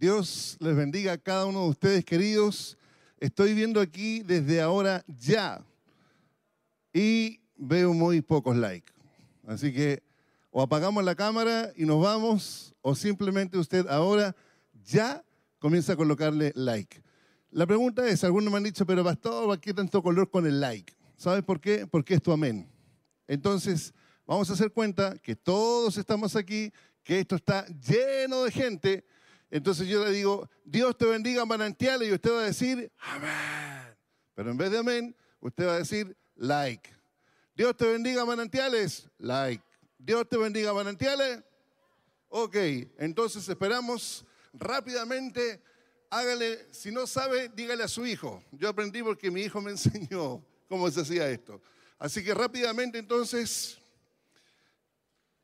Dios les bendiga a cada uno de ustedes, queridos. Estoy viendo aquí desde ahora ya y veo muy pocos likes. Así que o apagamos la cámara y nos vamos, o simplemente usted ahora ya comienza a colocarle like. La pregunta es, algunos me han dicho, pero pastor, ¿qué tanto color con el like? ¿Sabes por qué? Porque es tu amén. Entonces, vamos a hacer cuenta que todos estamos aquí, que esto está lleno de gente. Entonces yo le digo, Dios te bendiga manantiales y usted va a decir, amén. Pero en vez de amén, usted va a decir, like. Dios te bendiga manantiales, like. Dios te bendiga manantiales. Ok, entonces esperamos rápidamente. Hágale, si no sabe, dígale a su hijo. Yo aprendí porque mi hijo me enseñó cómo se hacía esto. Así que rápidamente entonces,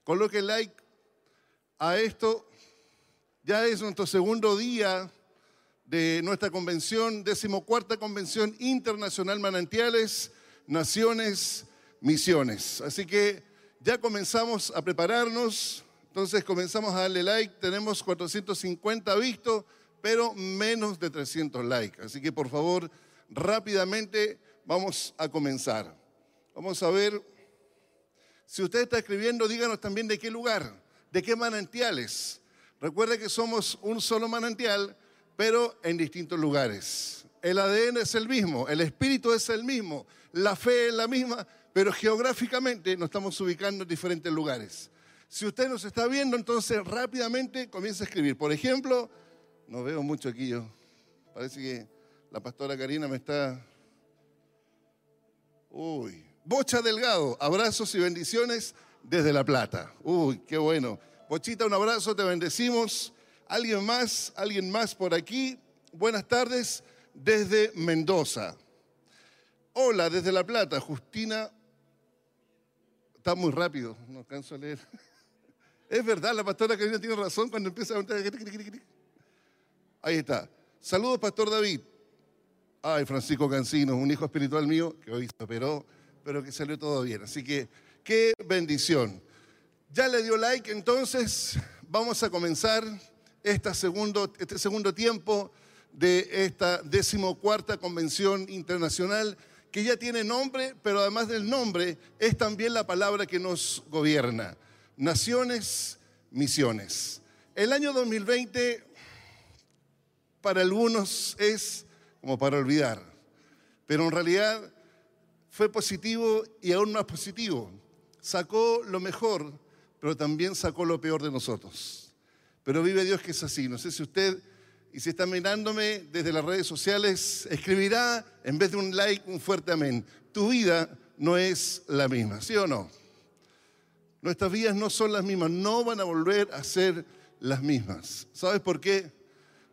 coloque like a esto. Ya es nuestro segundo día de nuestra convención, decimocuarta convención internacional Manantiales, Naciones, Misiones. Así que ya comenzamos a prepararnos, entonces comenzamos a darle like, tenemos 450 vistos, pero menos de 300 likes. Así que por favor, rápidamente vamos a comenzar. Vamos a ver, si usted está escribiendo, díganos también de qué lugar, de qué manantiales. Recuerde que somos un solo manantial, pero en distintos lugares. El ADN es el mismo, el espíritu es el mismo, la fe es la misma, pero geográficamente nos estamos ubicando en diferentes lugares. Si usted nos está viendo, entonces rápidamente comienza a escribir. Por ejemplo, no veo mucho aquí yo. Parece que la pastora Karina me está... Uy, Bocha Delgado, abrazos y bendiciones desde La Plata. Uy, qué bueno. Bochita, un abrazo, te bendecimos. ¿Alguien más? ¿Alguien más por aquí? Buenas tardes desde Mendoza. Hola, desde La Plata, Justina Está muy rápido, no alcanzo a leer. Es verdad, la pastora Karina tiene razón cuando empieza a. Ahí está. Saludos, Pastor David. Ay, Francisco Cancino, un hijo espiritual mío que hoy se operó, pero que salió todo bien. Así que, qué bendición. Ya le dio like, entonces vamos a comenzar este segundo tiempo de esta decimocuarta convención internacional que ya tiene nombre, pero además del nombre es también la palabra que nos gobierna. Naciones, misiones. El año 2020 para algunos es como para olvidar, pero en realidad fue positivo y aún más positivo. Sacó lo mejor, pero también sacó lo peor de nosotros. Pero vive Dios que es así. No sé si usted y si está mirándome desde las redes sociales, escribirá en vez de un like un fuerte amén. Tu vida no es la misma, ¿sí o no? Nuestras vidas no son las mismas, no van a volver a ser las mismas. ¿Sabes por qué?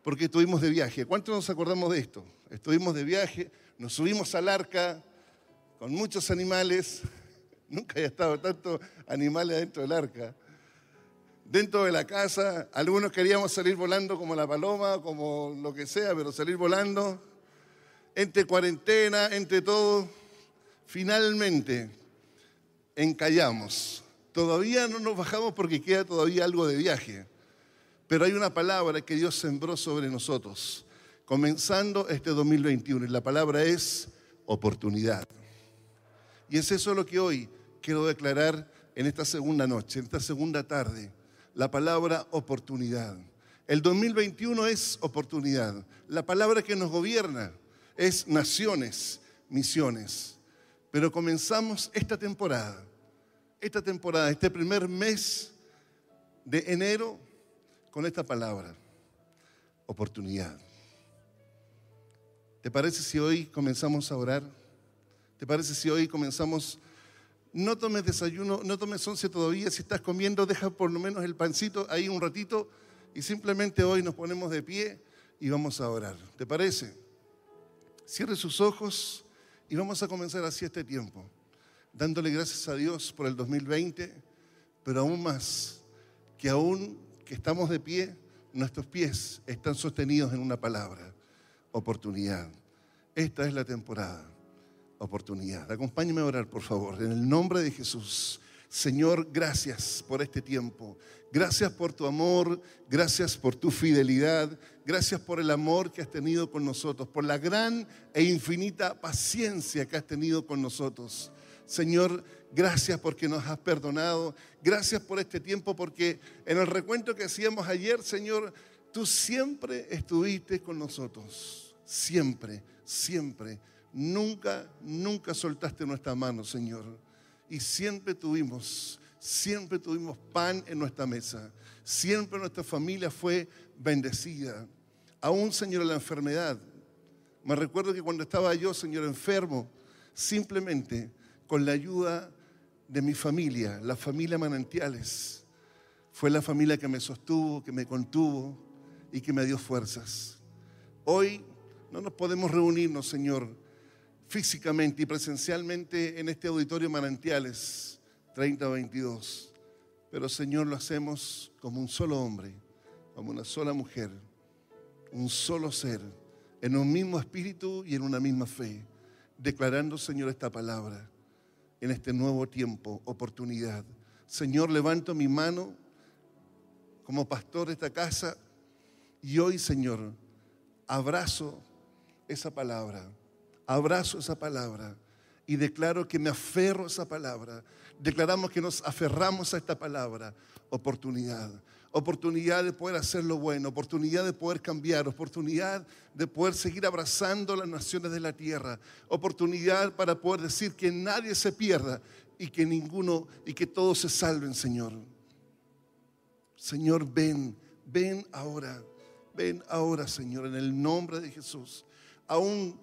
Porque estuvimos de viaje. ¿Cuántos nos acordamos de esto? Estuvimos de viaje, nos subimos al arca con muchos animales. Nunca había estado tanto animales dentro del arca dentro de la casa. Algunos queríamos salir volando como la paloma, como lo que sea, pero salir volando. Entre cuarentena, entre todo, finalmente encallamos. Todavía no nos bajamos porque queda todavía algo de viaje. Pero hay una palabra que Dios sembró sobre nosotros, comenzando este 2021. Y la palabra es oportunidad. Y es eso lo que hoy quiero declarar en esta segunda noche, en esta segunda tarde la palabra oportunidad. El 2021 es oportunidad. La palabra que nos gobierna es naciones, misiones. Pero comenzamos esta temporada, esta temporada, este primer mes de enero con esta palabra, oportunidad. ¿Te parece si hoy comenzamos a orar? ¿Te parece si hoy comenzamos no tomes desayuno, no tomes once todavía, si estás comiendo, deja por lo menos el pancito ahí un ratito y simplemente hoy nos ponemos de pie y vamos a orar. ¿Te parece? Cierre sus ojos y vamos a comenzar así este tiempo, dándole gracias a Dios por el 2020, pero aún más, que aún que estamos de pie, nuestros pies están sostenidos en una palabra, oportunidad. Esta es la temporada oportunidad. Acompáñeme a orar, por favor, en el nombre de Jesús. Señor, gracias por este tiempo. Gracias por tu amor, gracias por tu fidelidad, gracias por el amor que has tenido con nosotros, por la gran e infinita paciencia que has tenido con nosotros. Señor, gracias porque nos has perdonado, gracias por este tiempo, porque en el recuento que hacíamos ayer, Señor, tú siempre estuviste con nosotros, siempre, siempre. Nunca, nunca soltaste nuestra mano, Señor. Y siempre tuvimos, siempre tuvimos pan en nuestra mesa. Siempre nuestra familia fue bendecida. Aún, Señor, la enfermedad. Me recuerdo que cuando estaba yo, Señor, enfermo, simplemente con la ayuda de mi familia, la familia Manantiales, fue la familia que me sostuvo, que me contuvo y que me dio fuerzas. Hoy no nos podemos reunirnos, Señor, físicamente y presencialmente en este auditorio Manantiales 3022. Pero Señor, lo hacemos como un solo hombre, como una sola mujer, un solo ser, en un mismo espíritu y en una misma fe, declarando, Señor, esta palabra en este nuevo tiempo, oportunidad. Señor, levanto mi mano como pastor de esta casa y hoy, Señor, abrazo esa palabra abrazo esa palabra y declaro que me aferro a esa palabra. Declaramos que nos aferramos a esta palabra. Oportunidad. Oportunidad de poder hacer lo bueno, oportunidad de poder cambiar, oportunidad de poder seguir abrazando las naciones de la tierra, oportunidad para poder decir que nadie se pierda y que ninguno y que todos se salven, Señor. Señor, ven, ven ahora, ven ahora, Señor, en el nombre de Jesús. Aún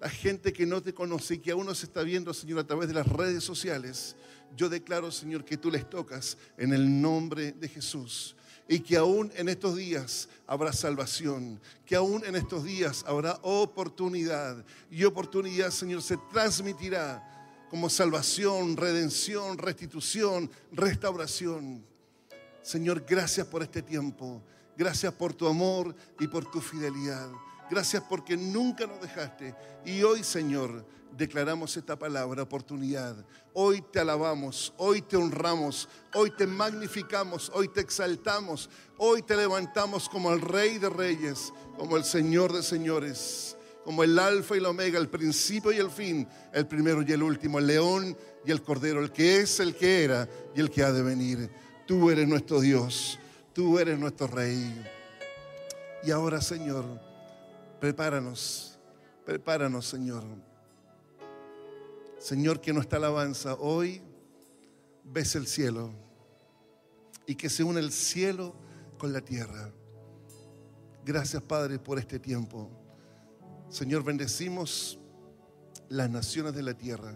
la gente que no te conoce y que aún no se está viendo, Señor, a través de las redes sociales, yo declaro, Señor, que tú les tocas en el nombre de Jesús. Y que aún en estos días habrá salvación, que aún en estos días habrá oportunidad. Y oportunidad, Señor, se transmitirá como salvación, redención, restitución, restauración. Señor, gracias por este tiempo. Gracias por tu amor y por tu fidelidad. Gracias porque nunca nos dejaste. Y hoy, Señor, declaramos esta palabra, oportunidad. Hoy te alabamos, hoy te honramos, hoy te magnificamos, hoy te exaltamos, hoy te levantamos como el Rey de Reyes, como el Señor de Señores, como el Alfa y el Omega, el principio y el fin, el primero y el último, el león y el cordero, el que es, el que era y el que ha de venir. Tú eres nuestro Dios, tú eres nuestro Rey. Y ahora, Señor, Prepáranos, prepáranos, Señor. Señor, que nuestra alabanza hoy bese el cielo y que se une el cielo con la tierra. Gracias, Padre, por este tiempo. Señor, bendecimos las naciones de la tierra.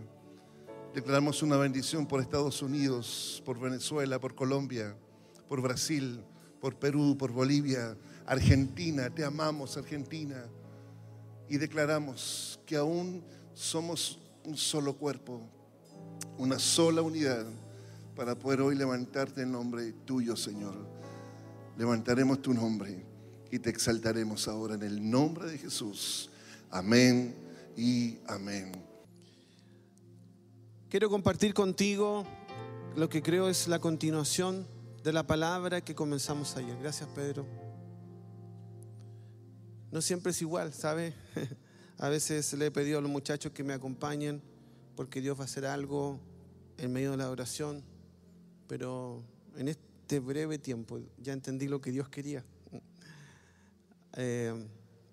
Declaramos una bendición por Estados Unidos, por Venezuela, por Colombia, por Brasil, por Perú, por Bolivia, Argentina, te amamos Argentina. Y declaramos que aún somos un solo cuerpo, una sola unidad, para poder hoy levantarte en nombre tuyo, Señor. Levantaremos tu nombre y te exaltaremos ahora en el nombre de Jesús. Amén y amén. Quiero compartir contigo lo que creo es la continuación de la palabra que comenzamos ayer. Gracias, Pedro no siempre es igual, ¿sabe? A veces le he pedido a los muchachos que me acompañen porque Dios va a hacer algo en medio de la oración, pero en este breve tiempo ya entendí lo que Dios quería, eh,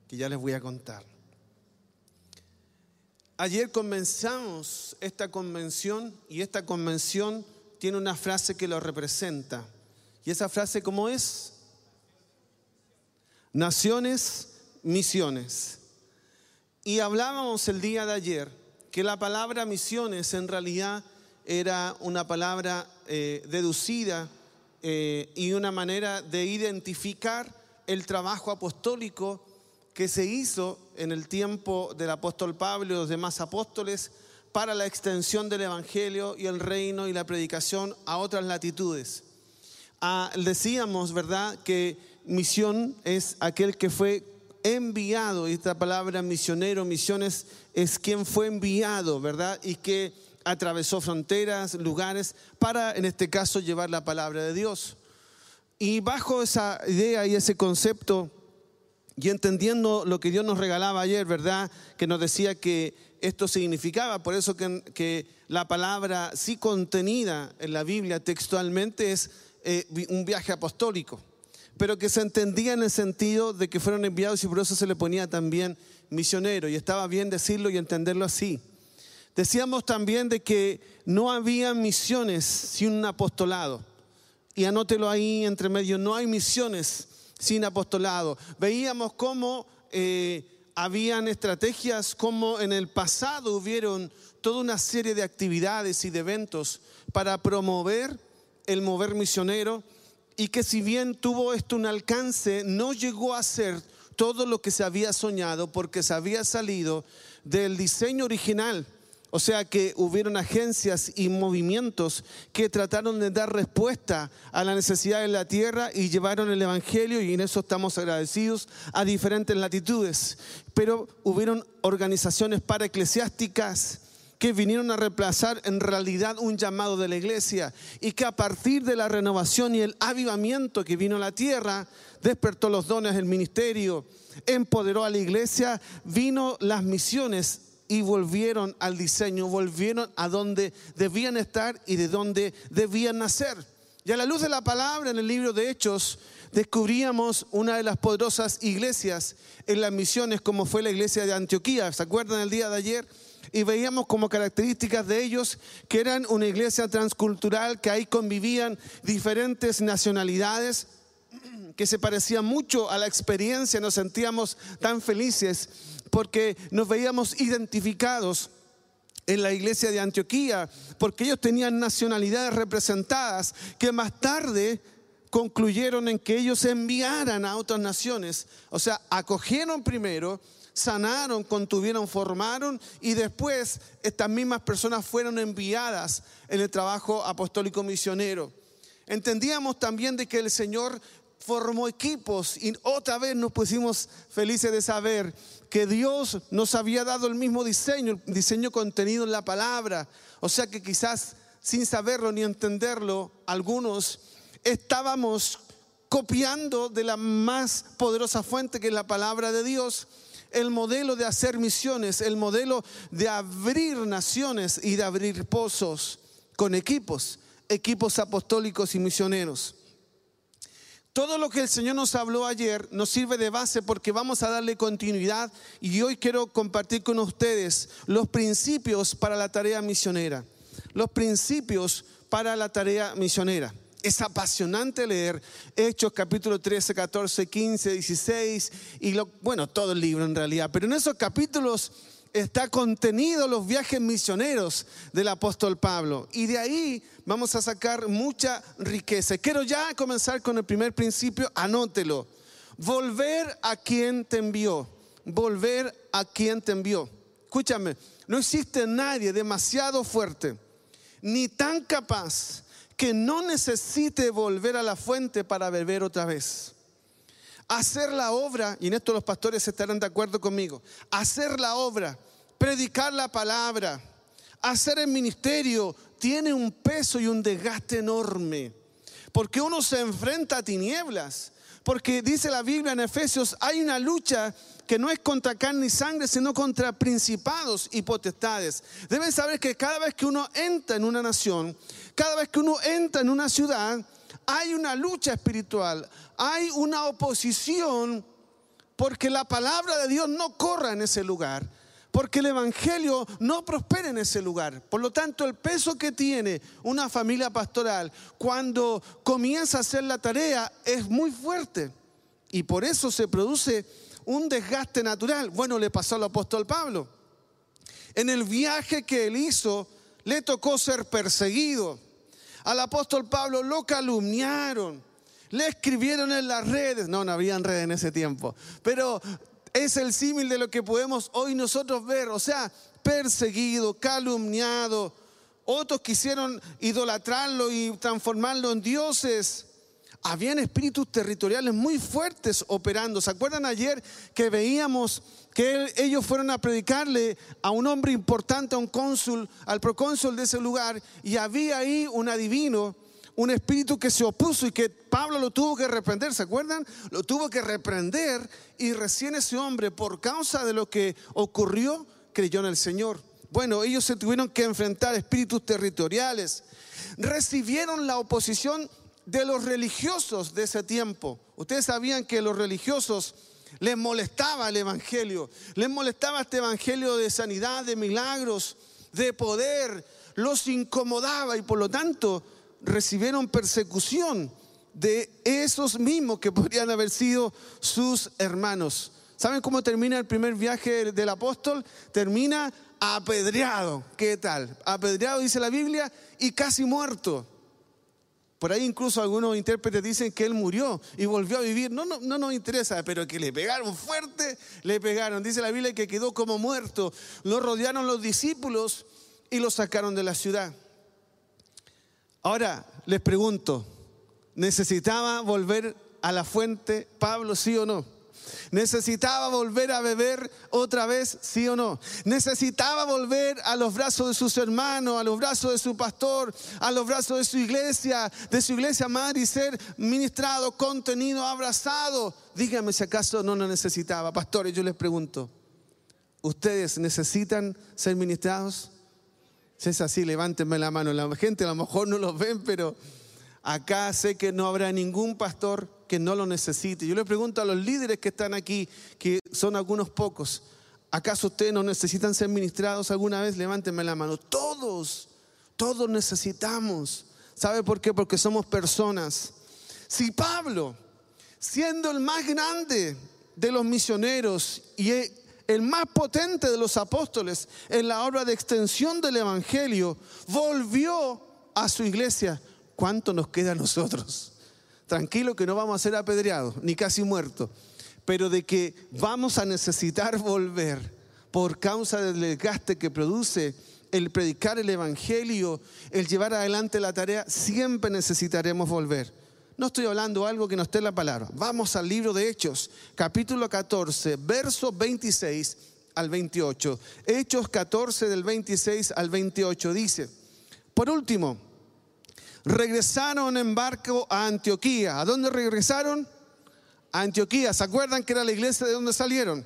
que ya les voy a contar. Ayer comenzamos esta convención y esta convención tiene una frase que lo representa. ¿Y esa frase cómo es? Naciones misiones. Y hablábamos el día de ayer que la palabra misiones en realidad era una palabra eh, deducida eh, y una manera de identificar el trabajo apostólico que se hizo en el tiempo del apóstol Pablo y los demás apóstoles para la extensión del Evangelio y el reino y la predicación a otras latitudes. Ah, decíamos, ¿verdad?, que misión es aquel que fue enviado, y esta palabra misionero, misiones, es quien fue enviado, ¿verdad? Y que atravesó fronteras, lugares, para en este caso llevar la palabra de Dios. Y bajo esa idea y ese concepto, y entendiendo lo que Dios nos regalaba ayer, ¿verdad? Que nos decía que esto significaba, por eso que, la palabra sí contenida en la Biblia textualmente es eh, un viaje apostólico, pero que se entendía en el sentido de que fueron enviados y por eso se le ponía también misionero, y estaba bien decirlo y entenderlo así. Decíamos también de que no había misiones sin un apostolado. Y anótelo ahí entre medio, no hay misiones sin apostolado. Veíamos cómo eh, habían estrategias, cómo en el pasado hubieron toda una serie de actividades y de eventos para promover el mover misionero y que si bien tuvo esto un alcance, no llegó a ser todo lo que se había soñado porque se había salido del diseño original o sea que hubieron agencias y movimientos que trataron de dar respuesta a la necesidad de la tierra y llevaron el Evangelio y en eso estamos agradecidos a diferentes latitudes. Pero hubieron organizaciones paraeclesiásticas que vinieron a reemplazar en realidad un llamado de la iglesia y que a partir de la renovación y el avivamiento que vino a la tierra, despertó los dones del ministerio, empoderó a la iglesia, vino las misiones y volvieron al diseño, volvieron a donde debían estar y de donde debían nacer. Y a la luz de la palabra en el libro de Hechos, descubríamos una de las poderosas iglesias en las misiones, como fue la iglesia de Antioquía. ¿Se acuerdan el día de ayer? Y veíamos como características de ellos que eran una iglesia transcultural, que ahí convivían diferentes nacionalidades, que se parecían mucho a la experiencia, nos sentíamos tan felices porque nos veíamos identificados en la iglesia de Antioquía, porque ellos tenían nacionalidades representadas que más tarde concluyeron en que ellos enviaran a otras naciones. O sea, acogieron primero, sanaron, contuvieron, formaron y después estas mismas personas fueron enviadas en el trabajo apostólico misionero. Entendíamos también de que el Señor formó equipos y otra vez nos pusimos felices de saber que Dios nos había dado el mismo diseño, el diseño contenido en la palabra. O sea que quizás sin saberlo ni entenderlo, algunos estábamos copiando de la más poderosa fuente que es la palabra de Dios el modelo de hacer misiones, el modelo de abrir naciones y de abrir pozos con equipos, equipos apostólicos y misioneros. Todo lo que el Señor nos habló ayer nos sirve de base porque vamos a darle continuidad y hoy quiero compartir con ustedes los principios para la tarea misionera. Los principios para la tarea misionera. Es apasionante leer Hechos capítulo 13, 14, 15, 16 y lo, bueno, todo el libro en realidad, pero en esos capítulos está contenido los viajes misioneros del apóstol Pablo. Y de ahí vamos a sacar mucha riqueza. Quiero ya comenzar con el primer principio, anótelo. Volver a quien te envió. Volver a quien te envió. Escúchame, no existe nadie demasiado fuerte ni tan capaz que no necesite volver a la fuente para beber otra vez hacer la obra, y en esto los pastores estarán de acuerdo conmigo, hacer la obra, predicar la palabra, hacer el ministerio, tiene un peso y un desgaste enorme. Porque uno se enfrenta a tinieblas. Porque dice la Biblia en Efesios, hay una lucha que no es contra carne y sangre, sino contra principados y potestades. Deben saber que cada vez que uno entra en una nación, cada vez que uno entra en una ciudad, hay una lucha espiritual, hay una oposición porque la palabra de Dios no corra en ese lugar, porque el Evangelio no prospera en ese lugar. Por lo tanto, el peso que tiene una familia pastoral cuando comienza a hacer la tarea es muy fuerte y por eso se produce un desgaste natural. Bueno, le pasó al apóstol Pablo. En el viaje que él hizo, le tocó ser perseguido al apóstol Pablo lo calumniaron, le escribieron en las redes, no, no habían redes en ese tiempo, pero es el símil de lo que podemos hoy nosotros ver, o sea, perseguido, calumniado, otros quisieron idolatrarlo y transformarlo en dioses. Habían espíritus territoriales muy fuertes operando. ¿Se acuerdan ayer que veíamos que ellos fueron a predicarle a un hombre importante, a un cónsul, al procónsul de ese lugar, y había ahí un adivino, un espíritu que se opuso y que Pablo lo tuvo que reprender, ¿se acuerdan? Lo tuvo que reprender y recién ese hombre, por causa de lo que ocurrió, creyó en el Señor. Bueno, ellos se tuvieron que enfrentar espíritus territoriales. Recibieron la oposición de los religiosos de ese tiempo. Ustedes sabían que los religiosos les molestaba el Evangelio, les molestaba este Evangelio de sanidad, de milagros, de poder, los incomodaba y por lo tanto recibieron persecución de esos mismos que podrían haber sido sus hermanos. ¿Saben cómo termina el primer viaje del apóstol? Termina apedreado. ¿Qué tal? Apedreado dice la Biblia y casi muerto. Por ahí incluso algunos intérpretes dicen que él murió y volvió a vivir. No, no, no nos interesa, pero que le pegaron fuerte, le pegaron. Dice la Biblia que quedó como muerto. Lo rodearon los discípulos y lo sacaron de la ciudad. Ahora les pregunto, ¿necesitaba volver a la fuente Pablo, sí o no? ¿Necesitaba volver a beber otra vez? ¿Sí o no? ¿Necesitaba volver a los brazos de sus hermanos, a los brazos de su pastor, a los brazos de su iglesia, de su iglesia madre y ser ministrado, contenido, abrazado? Dígame si acaso no lo necesitaba. Pastores, yo les pregunto, ¿ustedes necesitan ser ministrados? Si es así, levántenme la mano. La gente a lo mejor no los ven, pero acá sé que no habrá ningún pastor que no lo necesite. Yo le pregunto a los líderes que están aquí, que son algunos pocos, ¿acaso ustedes no necesitan ser ministrados alguna vez? Levántenme la mano. Todos, todos necesitamos. ¿Sabe por qué? Porque somos personas. Si Pablo, siendo el más grande de los misioneros y el más potente de los apóstoles en la obra de extensión del Evangelio, volvió a su iglesia, ¿cuánto nos queda a nosotros? Tranquilo que no vamos a ser apedreados, ni casi muertos, pero de que vamos a necesitar volver por causa del desgaste que produce el predicar el Evangelio, el llevar adelante la tarea, siempre necesitaremos volver. No estoy hablando algo que no esté en la palabra. Vamos al libro de Hechos, capítulo 14, verso 26 al 28. Hechos 14 del 26 al 28 dice, por último, regresaron en barco a Antioquía. ¿A dónde regresaron? A Antioquía. ¿Se acuerdan que era la iglesia de donde salieron?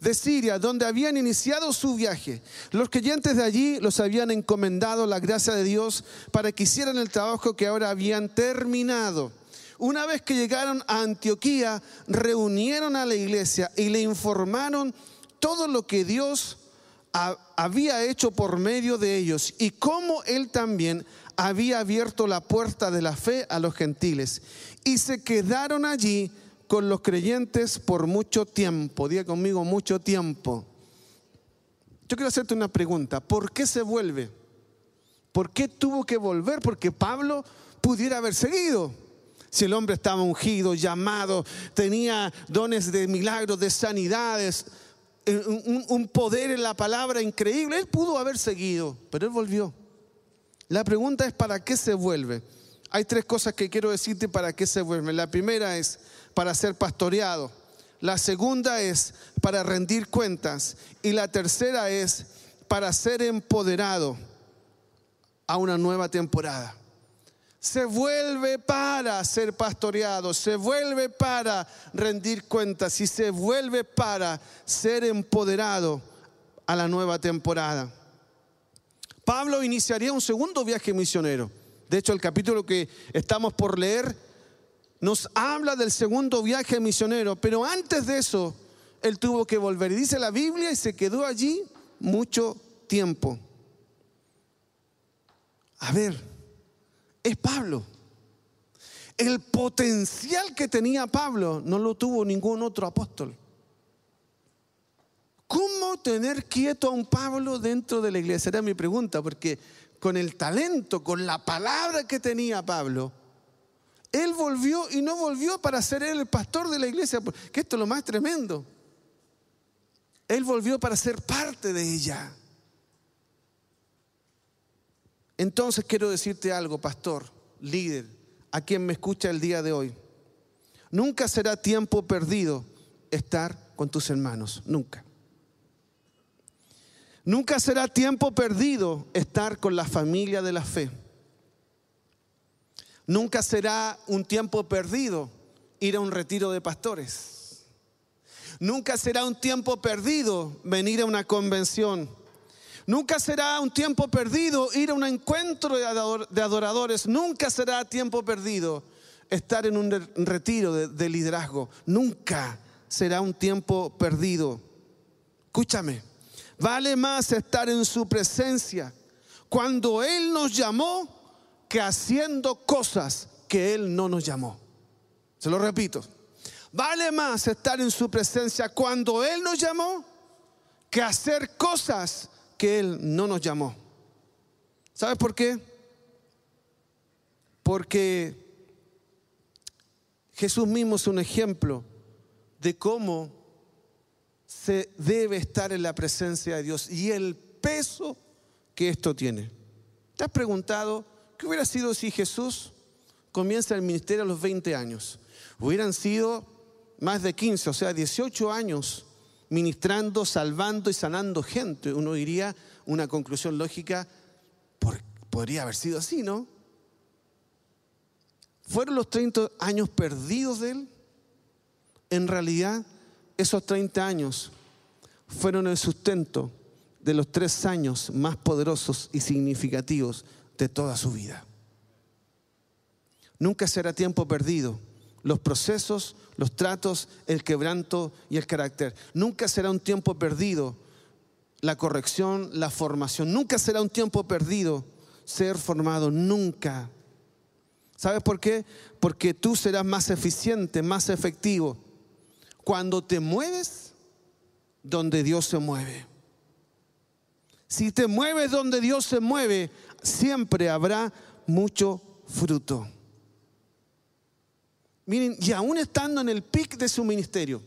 De Siria, donde habían iniciado su viaje. Los creyentes de allí los habían encomendado la gracia de Dios para que hicieran el trabajo que ahora habían terminado. Una vez que llegaron a Antioquía, reunieron a la iglesia y le informaron todo lo que Dios había hecho por medio de ellos y cómo Él también había abierto la puerta de la fe a los gentiles y se quedaron allí con los creyentes por mucho tiempo. Diga conmigo, mucho tiempo. Yo quiero hacerte una pregunta. ¿Por qué se vuelve? ¿Por qué tuvo que volver? Porque Pablo pudiera haber seguido. Si el hombre estaba ungido, llamado, tenía dones de milagros, de sanidades, un, un poder en la palabra increíble, él pudo haber seguido, pero él volvió. La pregunta es, ¿para qué se vuelve? Hay tres cosas que quiero decirte para qué se vuelve. La primera es para ser pastoreado. La segunda es para rendir cuentas. Y la tercera es para ser empoderado a una nueva temporada. Se vuelve para ser pastoreado, se vuelve para rendir cuentas y se vuelve para ser empoderado a la nueva temporada. Pablo iniciaría un segundo viaje misionero. De hecho, el capítulo que estamos por leer nos habla del segundo viaje misionero, pero antes de eso, él tuvo que volver. Y dice la Biblia y se quedó allí mucho tiempo. A ver, es Pablo. El potencial que tenía Pablo no lo tuvo ningún otro apóstol. ¿Cómo tener quieto a un Pablo dentro de la iglesia? Era mi pregunta, porque con el talento, con la palabra que tenía Pablo, él volvió y no volvió para ser el pastor de la iglesia, que esto es lo más tremendo. Él volvió para ser parte de ella. Entonces quiero decirte algo, pastor, líder, a quien me escucha el día de hoy. Nunca será tiempo perdido estar con tus hermanos, nunca. Nunca será tiempo perdido estar con la familia de la fe. Nunca será un tiempo perdido ir a un retiro de pastores. Nunca será un tiempo perdido venir a una convención. Nunca será un tiempo perdido ir a un encuentro de adoradores. Nunca será tiempo perdido estar en un retiro de, liderazgo. Nunca será un tiempo perdido. Escúchame, vale más estar en su presencia cuando Él nos llamó que haciendo cosas que Él no nos llamó. Se lo repito. Vale más estar en su presencia cuando Él nos llamó que hacer cosas que Él no nos llamó. ¿Sabes por qué? Porque Jesús mismo es un ejemplo de cómo se debe estar en la presencia de Dios y el peso que esto tiene. ¿Te has preguntado qué hubiera sido si Jesús comienza el ministerio a los 20 años? Hubieran sido más de 15, o sea, 18 años ministrando, salvando y sanando gente. Uno diría una conclusión lógica, podría haber sido así, ¿no? ¿Fueron los 30 años perdidos de él? En realidad, esos 30 años fueron el sustento de los tres años más poderosos y significativos de toda su vida. Nunca será tiempo perdido. Los procesos, los tratos, el quebranto y el carácter. Nunca será un tiempo perdido la corrección, la formación. Nunca será un tiempo perdido ser formado. Nunca. ¿Sabes por qué? Porque tú serás más eficiente, más efectivo cuando te mueves donde Dios se mueve. Si te mueves donde Dios se mueve, siempre habrá mucho fruto. Miren, y aún estando en el pic de su ministerio,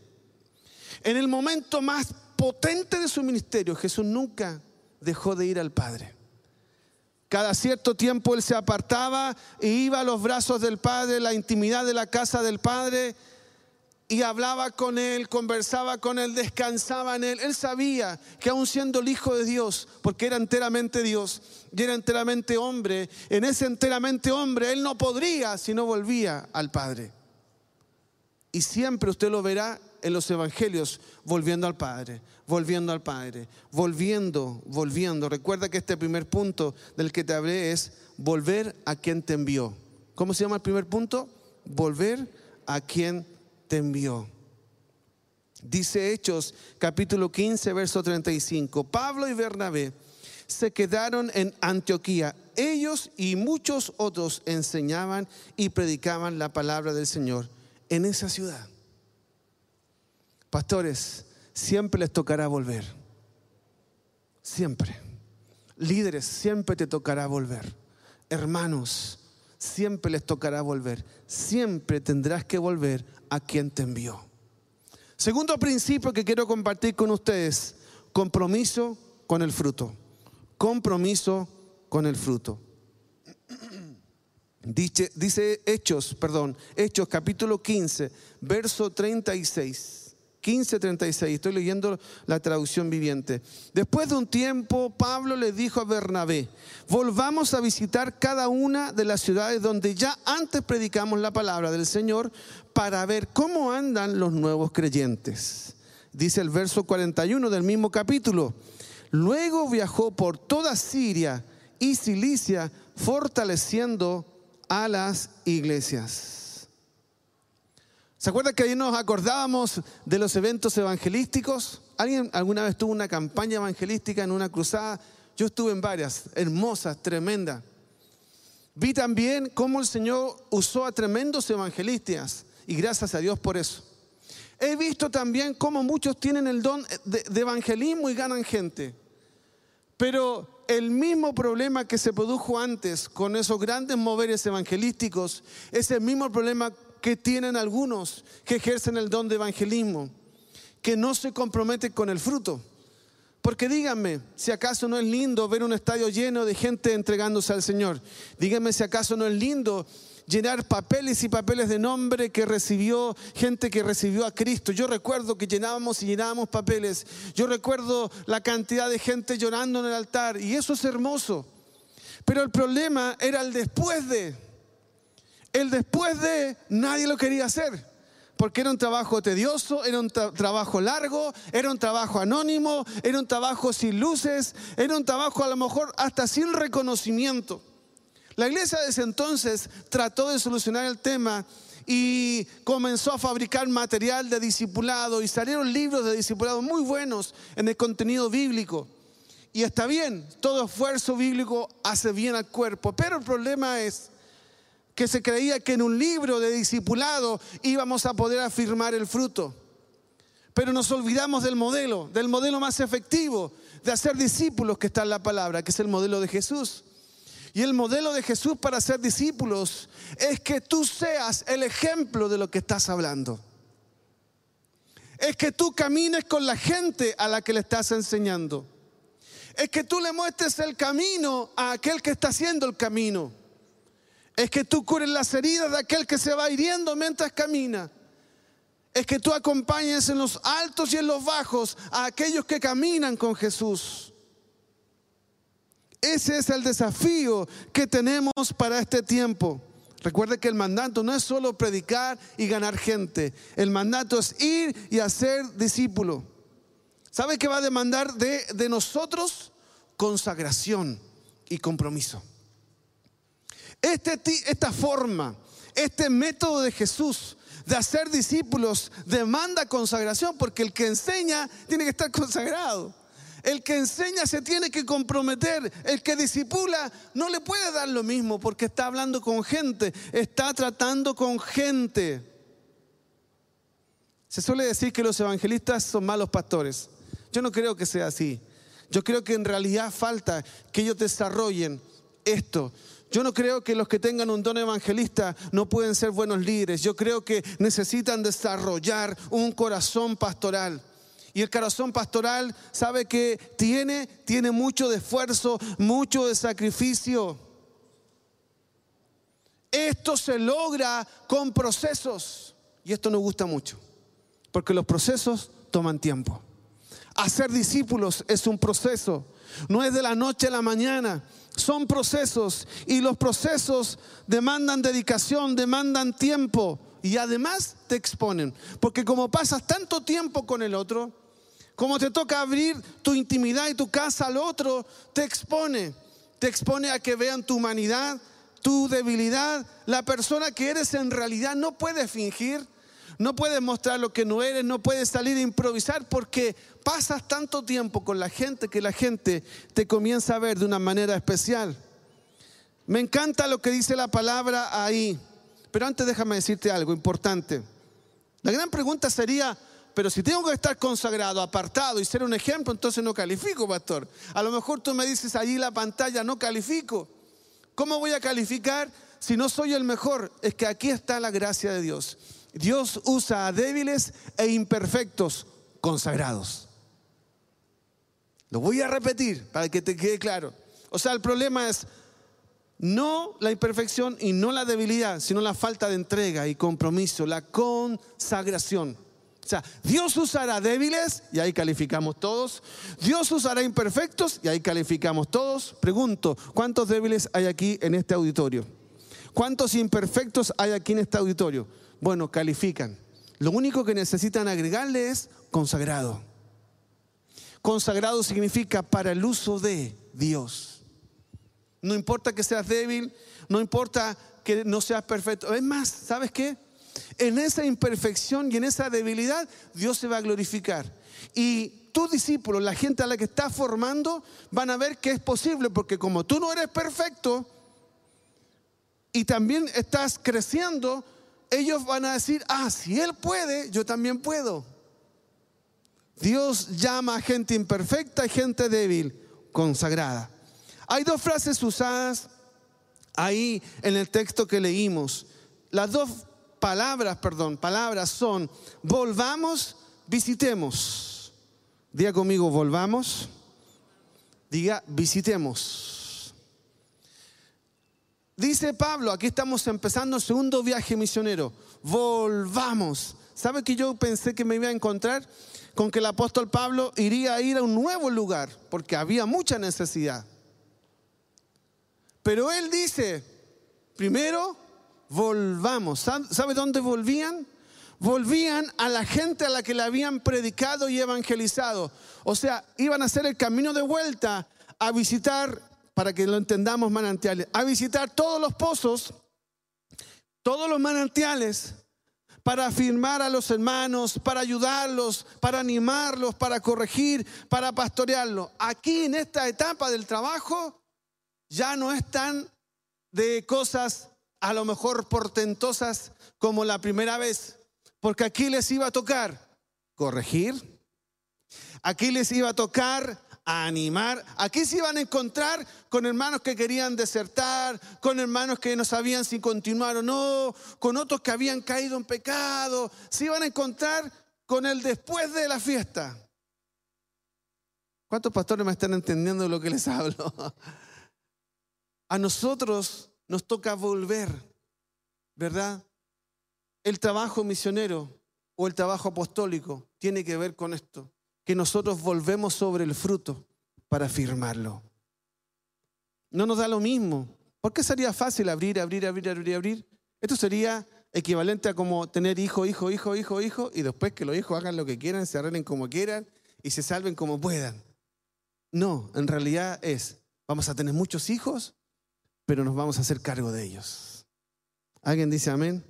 en el momento más potente de su ministerio, Jesús nunca dejó de ir al Padre. Cada cierto tiempo él se apartaba e iba a los brazos del Padre, la intimidad de la casa del Padre, y hablaba con él, conversaba con él, descansaba en él. Él sabía que aun siendo el Hijo de Dios, porque era enteramente Dios y era enteramente hombre, en ese enteramente hombre él no podría si no volvía al Padre. Y siempre usted lo verá en los evangelios volviendo al Padre, volviendo al Padre, volviendo, volviendo. Recuerda que este primer punto del que te hablé es volver a quien te envió. ¿Cómo se llama el primer punto? Volver a quien te envió. Dice Hechos capítulo 15, verso 35. Pablo y Bernabé se quedaron en Antioquía. Ellos y muchos otros enseñaban y predicaban la palabra del Señor en esa ciudad. Pastores, siempre les tocará volver. Siempre. Líderes, siempre te tocará volver. Hermanos, siempre les tocará volver. Siempre tendrás que volver a quien te envió. Segundo principio que quiero compartir con ustedes, compromiso con el fruto. Compromiso con el fruto. Dice, Hechos, perdón, Hechos capítulo 15, verso 36. 15:36, estoy leyendo la traducción viviente. Después de un tiempo, Pablo le dijo a Bernabé, volvamos a visitar cada una de las ciudades donde ya antes predicamos la palabra del Señor para ver cómo andan los nuevos creyentes. Dice el verso 41 del mismo capítulo. Luego viajó por toda Siria y Cilicia, fortaleciendo a las iglesias. ¿Se acuerdan que ayer nos acordábamos de los eventos evangelísticos? ¿Alguien alguna vez tuvo una campaña evangelística en una cruzada? Yo estuve en varias, hermosas, tremendas. Vi también cómo el Señor usó a tremendos evangelistas y gracias a Dios por eso. He visto también cómo muchos tienen el don de, de evangelismo y ganan gente. Pero el mismo problema que se produjo antes con esos grandes moveres evangelísticos es el mismo problema que tienen algunos que ejercen el don de evangelismo, que no se comprometen con el fruto. Porque díganme, si acaso no es lindo ver un estadio lleno de gente entregándose al Señor. Díganme si acaso no es lindo llenar papeles y papeles de nombre que recibió gente que recibió a Cristo. Yo recuerdo que llenábamos y llenábamos papeles. Yo recuerdo la cantidad de gente llorando en el altar y eso es hermoso. Pero el problema era el después de. El después de nadie lo quería hacer porque era un trabajo tedioso, era un trabajo largo, era un trabajo anónimo, era un trabajo sin luces, era un trabajo a lo mejor hasta sin reconocimiento. La iglesia desde entonces trató de solucionar el tema y comenzó a fabricar material de discipulado y salieron libros de discipulado muy buenos en el contenido bíblico. Y está bien, todo esfuerzo bíblico hace bien al cuerpo, pero el problema es que se creía que en un libro de discipulado íbamos a poder afirmar el fruto. Pero nos olvidamos del modelo, del modelo más efectivo de hacer discípulos que está en la palabra, que es el modelo de Jesús. Y el modelo de Jesús para ser discípulos es que tú seas el ejemplo de lo que estás hablando. Es que tú camines con la gente a la que le estás enseñando. Es que tú le muestres el camino a aquel que está haciendo el camino. Es que tú cures las heridas de aquel que se va hiriendo mientras camina. Es que tú acompañes en los altos y en los bajos a aquellos que caminan con Jesús. Ese es el desafío que tenemos para este tiempo. Recuerde que el mandato no es solo predicar y ganar gente. El mandato es ir y hacer discípulo. ¿Sabe qué va a demandar de, de nosotros? Consagración y compromiso. Este, esta forma, este método de Jesús de hacer discípulos demanda consagración porque el que enseña tiene que estar consagrado. El que enseña se tiene que comprometer. El que disipula no le puede dar lo mismo porque está hablando con gente, está tratando con gente. Se suele decir que los evangelistas son malos pastores. Yo no creo que sea así. Yo creo que en realidad falta que ellos desarrollen esto. Yo no creo que los que tengan un don evangelista no pueden ser buenos líderes. Yo creo que necesitan desarrollar un corazón pastoral. Y el corazón pastoral sabe que tiene, tiene mucho de esfuerzo, mucho de sacrificio. Esto se logra con procesos. Y esto nos gusta mucho, porque los procesos toman tiempo. Hacer discípulos es un proceso, no es de la noche a la mañana, son procesos y los procesos demandan dedicación, demandan tiempo y además te exponen, porque como pasas tanto tiempo con el otro, como te toca abrir tu intimidad y tu casa al otro, te expone. Te expone a que vean tu humanidad, tu debilidad. La persona que eres en realidad no puede fingir, no puedes mostrar lo que no eres, no puedes salir a improvisar porque pasas tanto tiempo con la gente que la gente te comienza a ver de una manera especial. Me encanta lo que dice la palabra ahí, pero antes déjame decirte algo importante. La gran pregunta sería, pero si tengo que estar consagrado, apartado y ser un ejemplo, entonces no califico, pastor. A lo mejor tú me dices allí la pantalla, no califico. ¿Cómo voy a calificar si no soy el mejor? Es que aquí está la gracia de Dios. Dios usa a débiles e imperfectos consagrados. Lo voy a repetir para que te quede claro. O sea, el problema es no la imperfección y no la debilidad, sino la falta de entrega y compromiso, la consagración. O sea, Dios usará débiles y ahí calificamos todos. Dios usará imperfectos y ahí calificamos todos. Pregunto, ¿cuántos débiles hay aquí en este auditorio? ¿Cuántos imperfectos hay aquí en este auditorio? Bueno, califican. Lo único que necesitan agregarle es consagrado. Consagrado significa para el uso de Dios. No importa que seas débil, no importa que no seas perfecto. Es más, ¿sabes qué? En esa imperfección y en esa debilidad, Dios se va a glorificar. Y tus discípulos, la gente a la que estás formando, van a ver que es posible, porque como tú no eres perfecto y también estás creciendo, ellos van a decir, ah, si Él puede, yo también puedo. Dios llama a gente imperfecta y gente débil, consagrada. Hay dos frases usadas ahí en el texto que leímos. Las dos palabras, perdón, palabras son volvamos, visitemos. Diga conmigo, volvamos. Diga, visitemos. dice Pablo, aquí estamos empezando el segundo viaje misionero, volvamos. ¿Sabe que yo pensé que me iba a encontrar con que el apóstol Pablo iría a ir a un nuevo lugar? Porque había mucha necesidad. Pero él dice, primero, volvamos. ¿Sabe dónde volvían? Volvían a la gente a la que le habían predicado y evangelizado. O sea, iban a hacer el camino de vuelta a visitar, para que lo entendamos manantiales, a visitar todos los pozos, todos los manantiales, para afirmar a los hermanos, para ayudarlos, para animarlos, para corregir, para pastorearlos. Aquí en esta etapa del trabajo, ya no están de cosas a lo mejor portentosas como la primera vez, porque aquí les iba a tocar corregir, aquí les iba a tocar animar, aquí se iban a encontrar con hermanos que querían desertar, con hermanos que no sabían si continuar o no, con otros que habían caído en pecado, se iban a encontrar con el después de la fiesta. ¿Cuántos pastores me están entendiendo lo que les hablo? A nosotros nos toca volver, ¿verdad? El trabajo misionero o el trabajo apostólico tiene que ver con esto, que nosotros volvemos sobre el fruto para firmarlo. No nos da lo mismo. ¿Por qué sería fácil abrir, abrir, abrir, abrir, abrir? Esto sería equivalente a como tener hijo, hijo, hijo, hijo, hijo, y después que los hijos hagan lo que quieran, se arreglen como quieran y se salven como puedan. No, en realidad es, vamos a tener muchos hijos, pero nos vamos a hacer cargo de ellos. ¿Alguien dice amén?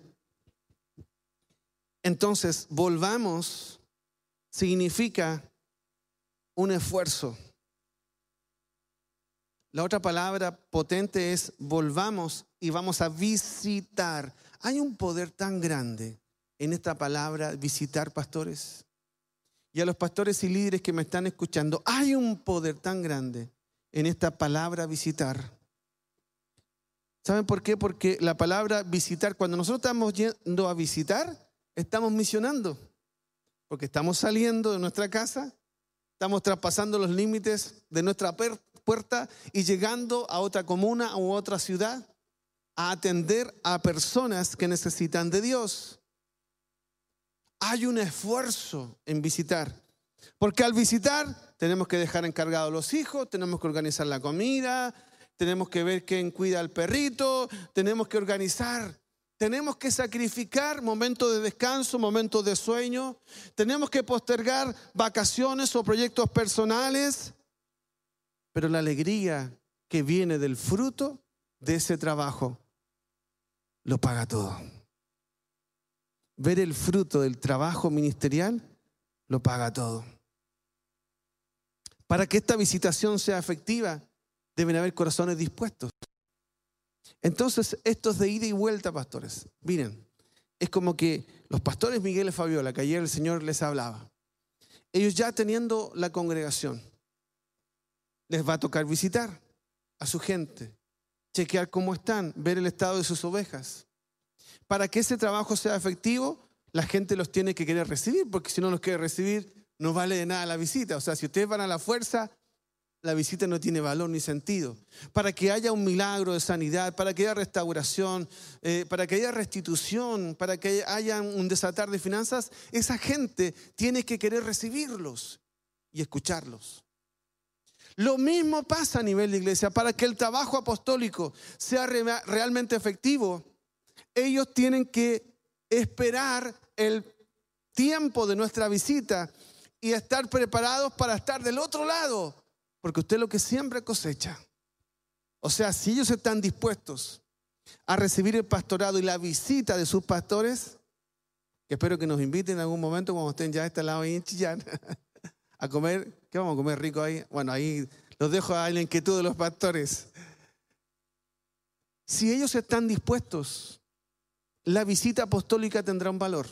Entonces, volvamos significa un esfuerzo. La otra palabra potente es volvamos y vamos a visitar. Hay un poder tan grande en esta palabra visitar pastores. Y a los pastores y líderes que me están escuchando, hay un poder tan grande en esta palabra visitar. ¿Saben por qué? Porque la palabra visitar, cuando nosotros estamos yendo a visitar, estamos misionando. Porque estamos saliendo de nuestra casa, estamos traspasando los límites de nuestra puerta y llegando a otra comuna u otra ciudad a atender a personas que necesitan de Dios. Hay un esfuerzo en visitar. Porque al visitar tenemos que dejar encargados los hijos, tenemos que organizar la comida, tenemos que ver quién cuida al perrito, tenemos que organizar, tenemos que sacrificar momentos de descanso, momentos de sueño, tenemos que postergar vacaciones o proyectos personales, pero la alegría que viene del fruto de ese trabajo lo paga todo. Ver el fruto del trabajo ministerial lo paga todo. Para que esta visitación sea efectiva, deben haber corazones dispuestos. Entonces, esto es de ida y vuelta, pastores. Miren, es como que los pastores Miguel y Fabiola, que ayer el Señor les hablaba, ellos ya teniendo la congregación, les va a tocar visitar a su gente, chequear cómo están, ver el estado de sus ovejas. Para que ese trabajo sea efectivo, la gente los tiene que querer recibir, porque si no los quiere recibir, no vale de nada la visita. O sea, si ustedes van a la fuerza, la visita no tiene valor ni sentido. Para que haya un milagro de sanidad, para que haya restauración, eh, para que haya restitución, para que haya un desatar de finanzas, esa gente tiene que querer recibirlos y escucharlos. Lo mismo pasa a nivel de iglesia. Para que el trabajo apostólico sea realmente efectivo, ellos tienen que esperar el tiempo de nuestra visita y estar preparados para estar del otro lado porque usted lo que siempre cosecha. O sea, si ellos están dispuestos a recibir el pastorado y la visita de sus pastores, espero que nos inviten en algún momento cuando estén ya a este lado ahí en Chillán, a comer, ¿qué vamos a comer rico ahí? Bueno, ahí los dejo a la inquietud de los pastores. Si ellos están dispuestos, la visita apostólica tendrá un valor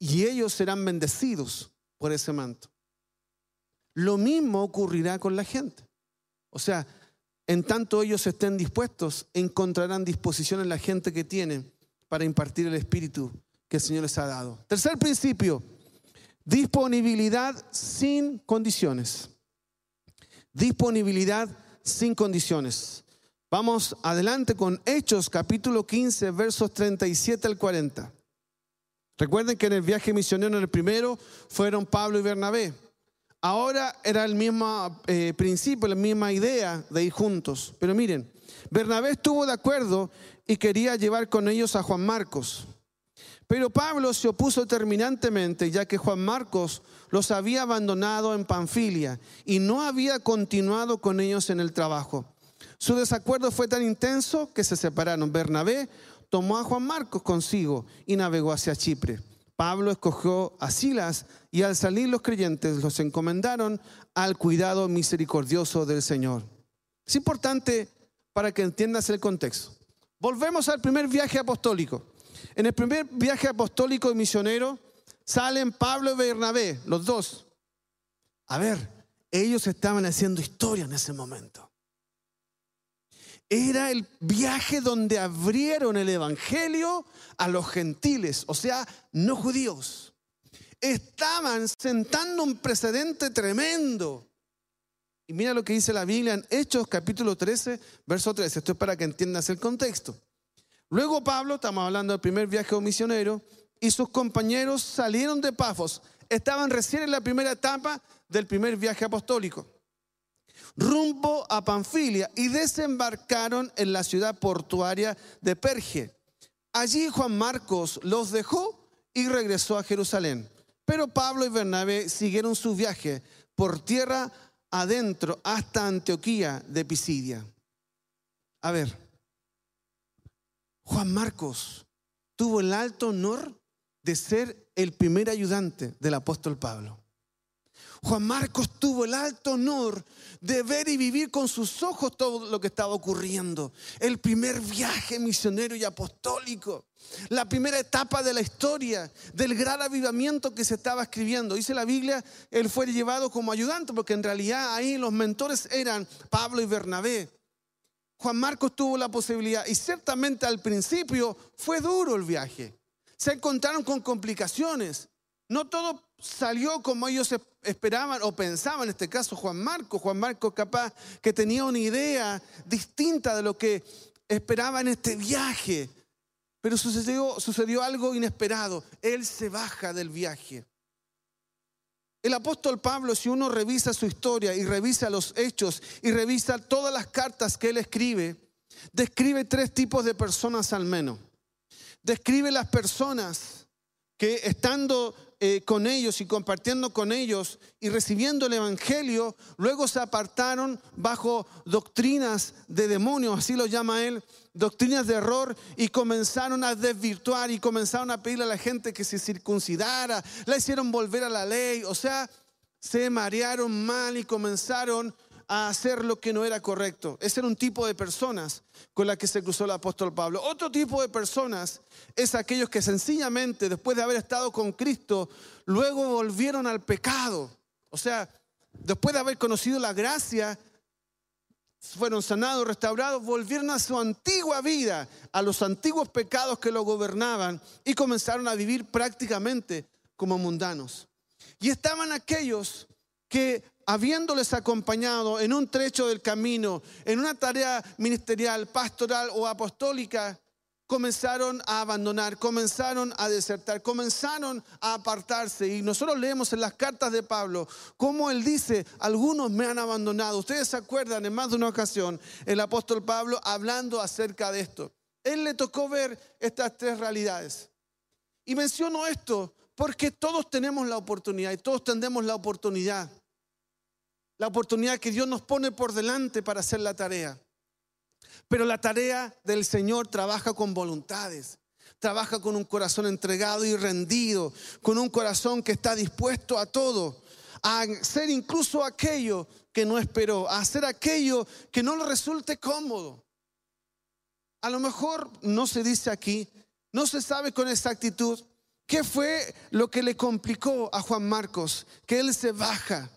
y ellos serán bendecidos por ese manto. Lo mismo ocurrirá con la gente. O sea, en tanto ellos estén dispuestos, encontrarán disposición en la gente que tienen para impartir el Espíritu que el Señor les ha dado. Tercer principio, disponibilidad sin condiciones. Disponibilidad sin condiciones. Vamos adelante con Hechos capítulo 15, versos 37 al 40. Recuerden que en el viaje misionero en el primero fueron Pablo y Bernabé. Ahora era el mismo eh, principio, la misma idea de ir juntos. Pero miren, Bernabé estuvo de acuerdo y quería llevar con ellos a Juan Marcos. Pero Pablo se opuso terminantemente, ya que Juan Marcos los había abandonado en Panfilia y no había continuado con ellos en el trabajo. Su desacuerdo fue tan intenso que se separaron. Bernabé tomó a Juan Marcos consigo y navegó hacia Chipre. Pablo escogió a Silas y al salir los creyentes los encomendaron al cuidado misericordioso del Señor. Es importante para que entiendas el contexto. Volvemos al primer viaje apostólico. En el primer viaje apostólico y misionero salen Pablo y Bernabé, los dos. A ver, ellos estaban haciendo historia en ese momento. Era el viaje donde abrieron el Evangelio a los gentiles, o sea, no judíos. Estaban sentando un precedente tremendo. Y mira lo que dice la Biblia en Hechos capítulo 13, verso 13. Esto es para que entiendas el contexto. Luego Pablo, estamos hablando del primer viaje misionero, y sus compañeros salieron de Pafos. Estaban recién en la primera etapa del primer viaje apostólico. Rumbo a Panfilia y desembarcaron en la ciudad portuaria de Perge. Allí Juan Marcos los dejó y regresó a Jerusalén. Pero Pablo y Bernabé siguieron su viaje por tierra adentro hasta Antioquía de Pisidia. A ver, Juan Marcos tuvo el alto honor de ser el primer ayudante del apóstol Pablo. Juan Marcos tuvo el alto honor de ver y vivir con sus ojos todo lo que estaba ocurriendo. El primer viaje misionero y apostólico. La primera etapa de la historia, del gran avivamiento que se estaba escribiendo. Dice la Biblia, él fue llevado como ayudante, porque en realidad ahí los mentores eran Pablo y Bernabé. Juan Marcos tuvo la posibilidad y ciertamente al principio fue duro el viaje. Se encontraron con complicaciones. No todo salió como ellos esperaban o pensaban, en este caso Juan Marcos. Juan Marcos capaz que tenía una idea distinta de lo que esperaba en este viaje. Pero sucedió, sucedió algo inesperado. Él se baja del viaje. El apóstol Pablo, si uno revisa su historia y revisa los hechos y revisa todas las cartas que él escribe, describe tres tipos de personas al menos. Describe las personas que estando eh, con ellos y compartiendo con ellos y recibiendo el Evangelio, luego se apartaron bajo doctrinas de demonios, así lo llama él, doctrinas de error y comenzaron a desvirtuar y comenzaron a pedirle a la gente que se circuncidara, la hicieron volver a la ley, o sea, se marearon mal y comenzaron a hacer lo que no era correcto. Ese era un tipo de personas con la que se cruzó el apóstol Pablo. Otro tipo de personas es aquellos que sencillamente, después de haber estado con Cristo, luego volvieron al pecado. O sea, después de haber conocido la gracia, fueron sanados, restaurados, volvieron a su antigua vida, a los antiguos pecados que lo gobernaban y comenzaron a vivir prácticamente como mundanos. Y estaban aquellos que habiéndoles acompañado en un trecho del camino, en una tarea ministerial, pastoral o apostólica, comenzaron a abandonar, comenzaron a desertar, comenzaron a apartarse. Y nosotros leemos en las cartas de Pablo cómo él dice, algunos me han abandonado. Ustedes se acuerdan en más de una ocasión el apóstol Pablo hablando acerca de esto. Él le tocó ver estas tres realidades. Y menciono esto porque todos tenemos la oportunidad y todos tendremos la oportunidad la oportunidad que Dios nos pone por delante para hacer la tarea. Pero la tarea del Señor trabaja con voluntades, trabaja con un corazón entregado y rendido, con un corazón que está dispuesto a todo, a hacer incluso aquello que no esperó, a hacer aquello que no le resulte cómodo. A lo mejor no se dice aquí, no se sabe con exactitud qué fue lo que le complicó a Juan Marcos, que él se baja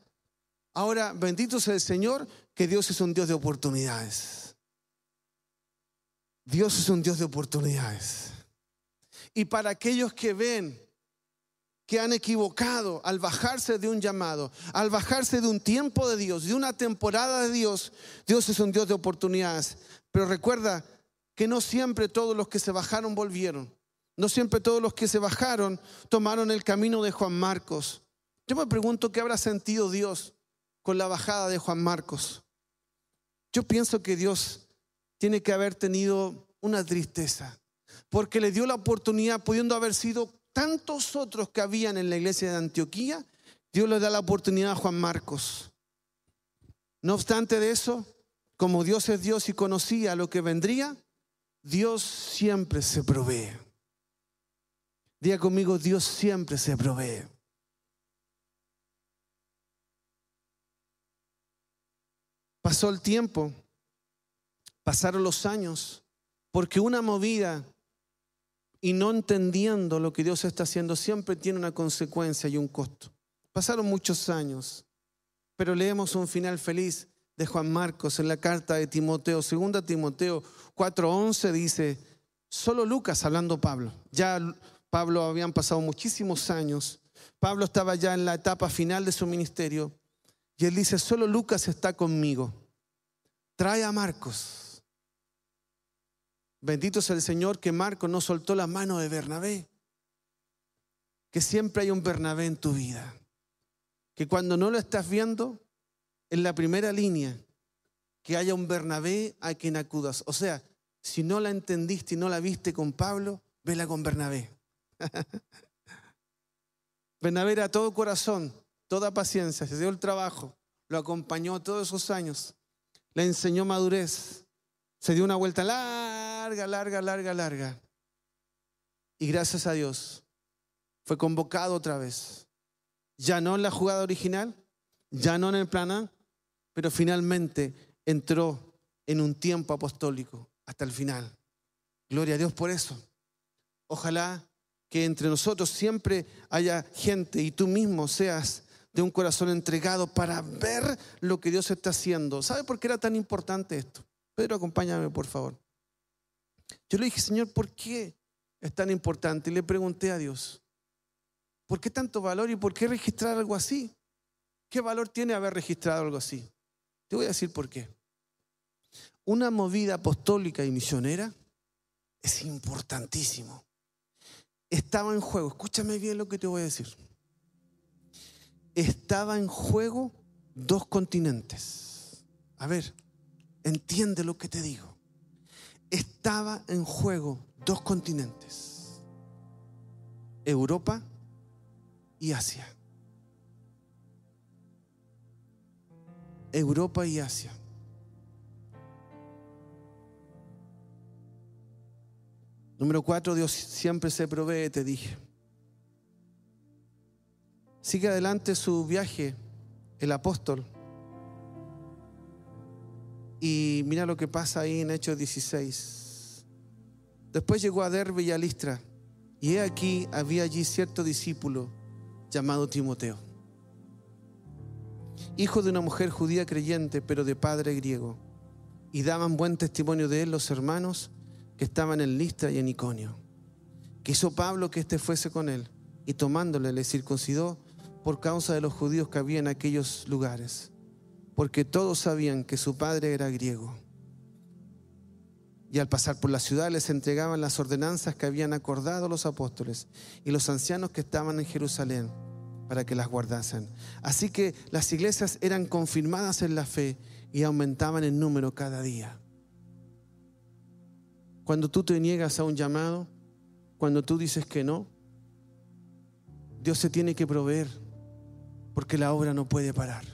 Ahora, bendito sea el Señor, que Dios es un Dios de oportunidades. Dios es un Dios de oportunidades. Y para aquellos que ven que han equivocado al bajarse de un llamado, al bajarse de un tiempo de Dios, de una temporada de Dios, Dios es un Dios de oportunidades. Pero recuerda que no siempre todos los que se bajaron volvieron. No siempre todos los que se bajaron tomaron el camino de Juan Marcos. Yo me pregunto qué habrá sentido Dios con la bajada de Juan Marcos. Yo pienso que Dios tiene que haber tenido una tristeza, porque le dio la oportunidad, pudiendo haber sido tantos otros que habían en la iglesia de Antioquía, Dios le da la oportunidad a Juan Marcos. No obstante de eso, como Dios es Dios y conocía lo que vendría, Dios siempre se provee. Diga conmigo, Dios siempre se provee. Pasó el tiempo, pasaron los años, porque una movida y no entendiendo lo que Dios está haciendo siempre tiene una consecuencia y un costo. Pasaron muchos años, pero leemos un final feliz de Juan Marcos en la carta de Timoteo, segunda Timoteo 4:11 dice, solo Lucas hablando Pablo. Ya Pablo habían pasado muchísimos años. Pablo estaba ya en la etapa final de su ministerio y él dice, solo Lucas está conmigo. Trae a Marcos. Bendito sea el Señor que Marcos no soltó la mano de Bernabé. Que siempre hay un Bernabé en tu vida. Que cuando no lo estás viendo, en la primera línea, que haya un Bernabé a quien acudas. O sea, si no la entendiste y no la viste con Pablo, vela con Bernabé. Bernabé era todo corazón, toda paciencia, se dio el trabajo, lo acompañó todos esos años, le enseñó madurez, se dio una vuelta larga, larga, larga, larga. Y gracias a Dios fue convocado otra vez. Ya no en la jugada original, ya no en el plan A, pero finalmente entró en un tiempo apostólico hasta el final. Gloria a Dios por eso. Ojalá que entre nosotros siempre haya gente y tú mismo seas de un corazón entregado para ver lo que Dios está haciendo. ¿Sabe por qué era tan importante esto? Pedro, acompáñame, por favor. Yo le dije, Señor, ¿por qué es tan importante? Y le pregunté a Dios, ¿por qué tanto valor y por qué registrar algo así? ¿Qué valor tiene haber registrado algo así? Te voy a decir por qué. Una movida apostólica y misionera es importantísimo. Estaba en juego, escúchame bien lo que te voy a decir. Estaba en juego dos continentes. A ver, entiende lo que te digo. Estaba en juego dos continentes. Europa y Asia. Europa y Asia. Número cuatro, Dios siempre se provee, te dije. Sigue adelante su viaje, el apóstol. Y mira lo que pasa ahí en Hechos 16. Después llegó a Derbe y a Listra. Y he aquí, había allí cierto discípulo llamado Timoteo hijo de una mujer judía creyente, pero de padre griego. Y daban buen testimonio de él los hermanos que estaban en Listra y en Iconio. Quiso Pablo que éste fuese con él, y tomándole le circuncidó por causa de los judíos que había en aquellos lugares, porque todos sabían que su padre era griego. Y al pasar por la ciudad les entregaban las ordenanzas que habían acordado los apóstoles y los ancianos que estaban en Jerusalén para que las guardasen. Así que las iglesias eran confirmadas en la fe y aumentaban en número cada día. Cuando tú te niegas a un llamado, cuando tú dices que no, Dios se tiene que proveer porque la obra no puede parar.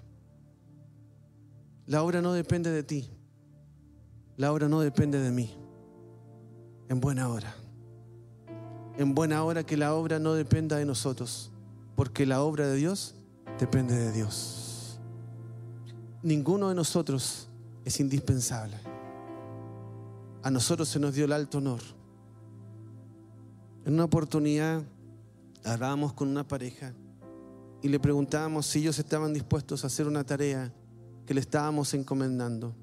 La obra no depende de ti. La obra no depende de mí. En buena hora. En buena hora que la obra no dependa de nosotros porque la obra de Dios depende de Dios. Ninguno de nosotros es indispensable. A nosotros se nos dio el alto honor. En una oportunidad hablábamos con una pareja y le preguntábamos si ellos estaban dispuestos a hacer una tarea que le estábamos encomendando.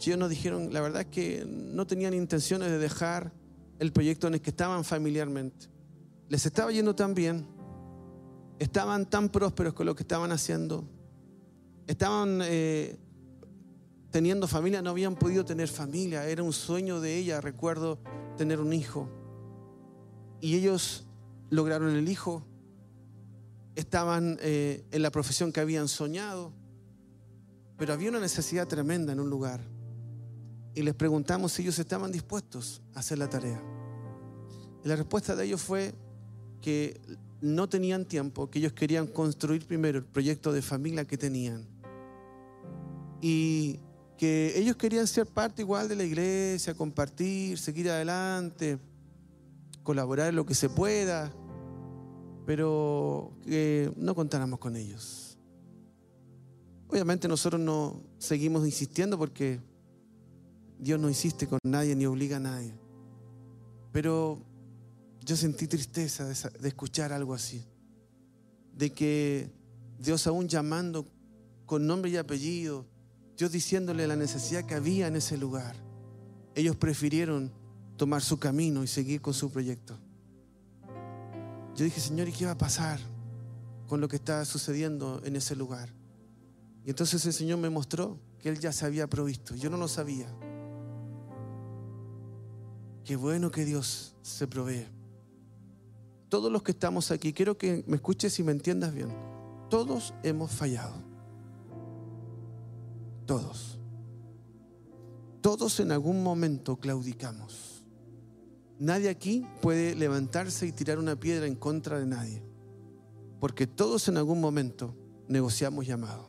Ellos nos dijeron, la verdad es que no tenían intenciones de dejar el proyecto en el que estaban familiarmente. Les estaba yendo tan bien estaban tan prósperos con lo que estaban haciendo, estaban eh, teniendo familia no habían podido tener familia. Era un sueño de ella, recuerdo, tener un hijo. Y ellos lograron el hijo. Estaban eh, en la profesión que habían soñado. Pero había una necesidad tremenda en un lugar. Y les preguntamos si ellos estaban dispuestos a hacer la tarea. Y la respuesta de ellos fue que no tenían tiempo, que ellos querían construir primero el proyecto de familia que tenían. Y que ellos querían ser parte igual de la iglesia, compartir, seguir adelante, colaborar en lo que se pueda, pero que no contáramos con ellos. Obviamente nosotros no seguimos insistiendo porque Dios no insiste con nadie ni obliga a nadie. Pero yo sentí tristeza de, escuchar algo así, de que Dios aún llamando con nombre y apellido, Dios diciéndole la necesidad que había en ese lugar. Ellos prefirieron tomar su camino y seguir con su proyecto. Yo dije, Señor, ¿y qué va a pasar con lo que está sucediendo en ese lugar? Y entonces el Señor me mostró que Él ya se había provisto. Yo no lo sabía. Qué bueno que Dios se provee. Todos los que estamos aquí, quiero que me escuches y me entiendas bien. Todos hemos fallado. Todos. Todos en algún momento claudicamos. Nadie aquí puede levantarse y tirar una piedra en contra de nadie. Porque todos en algún momento negociamos llamado.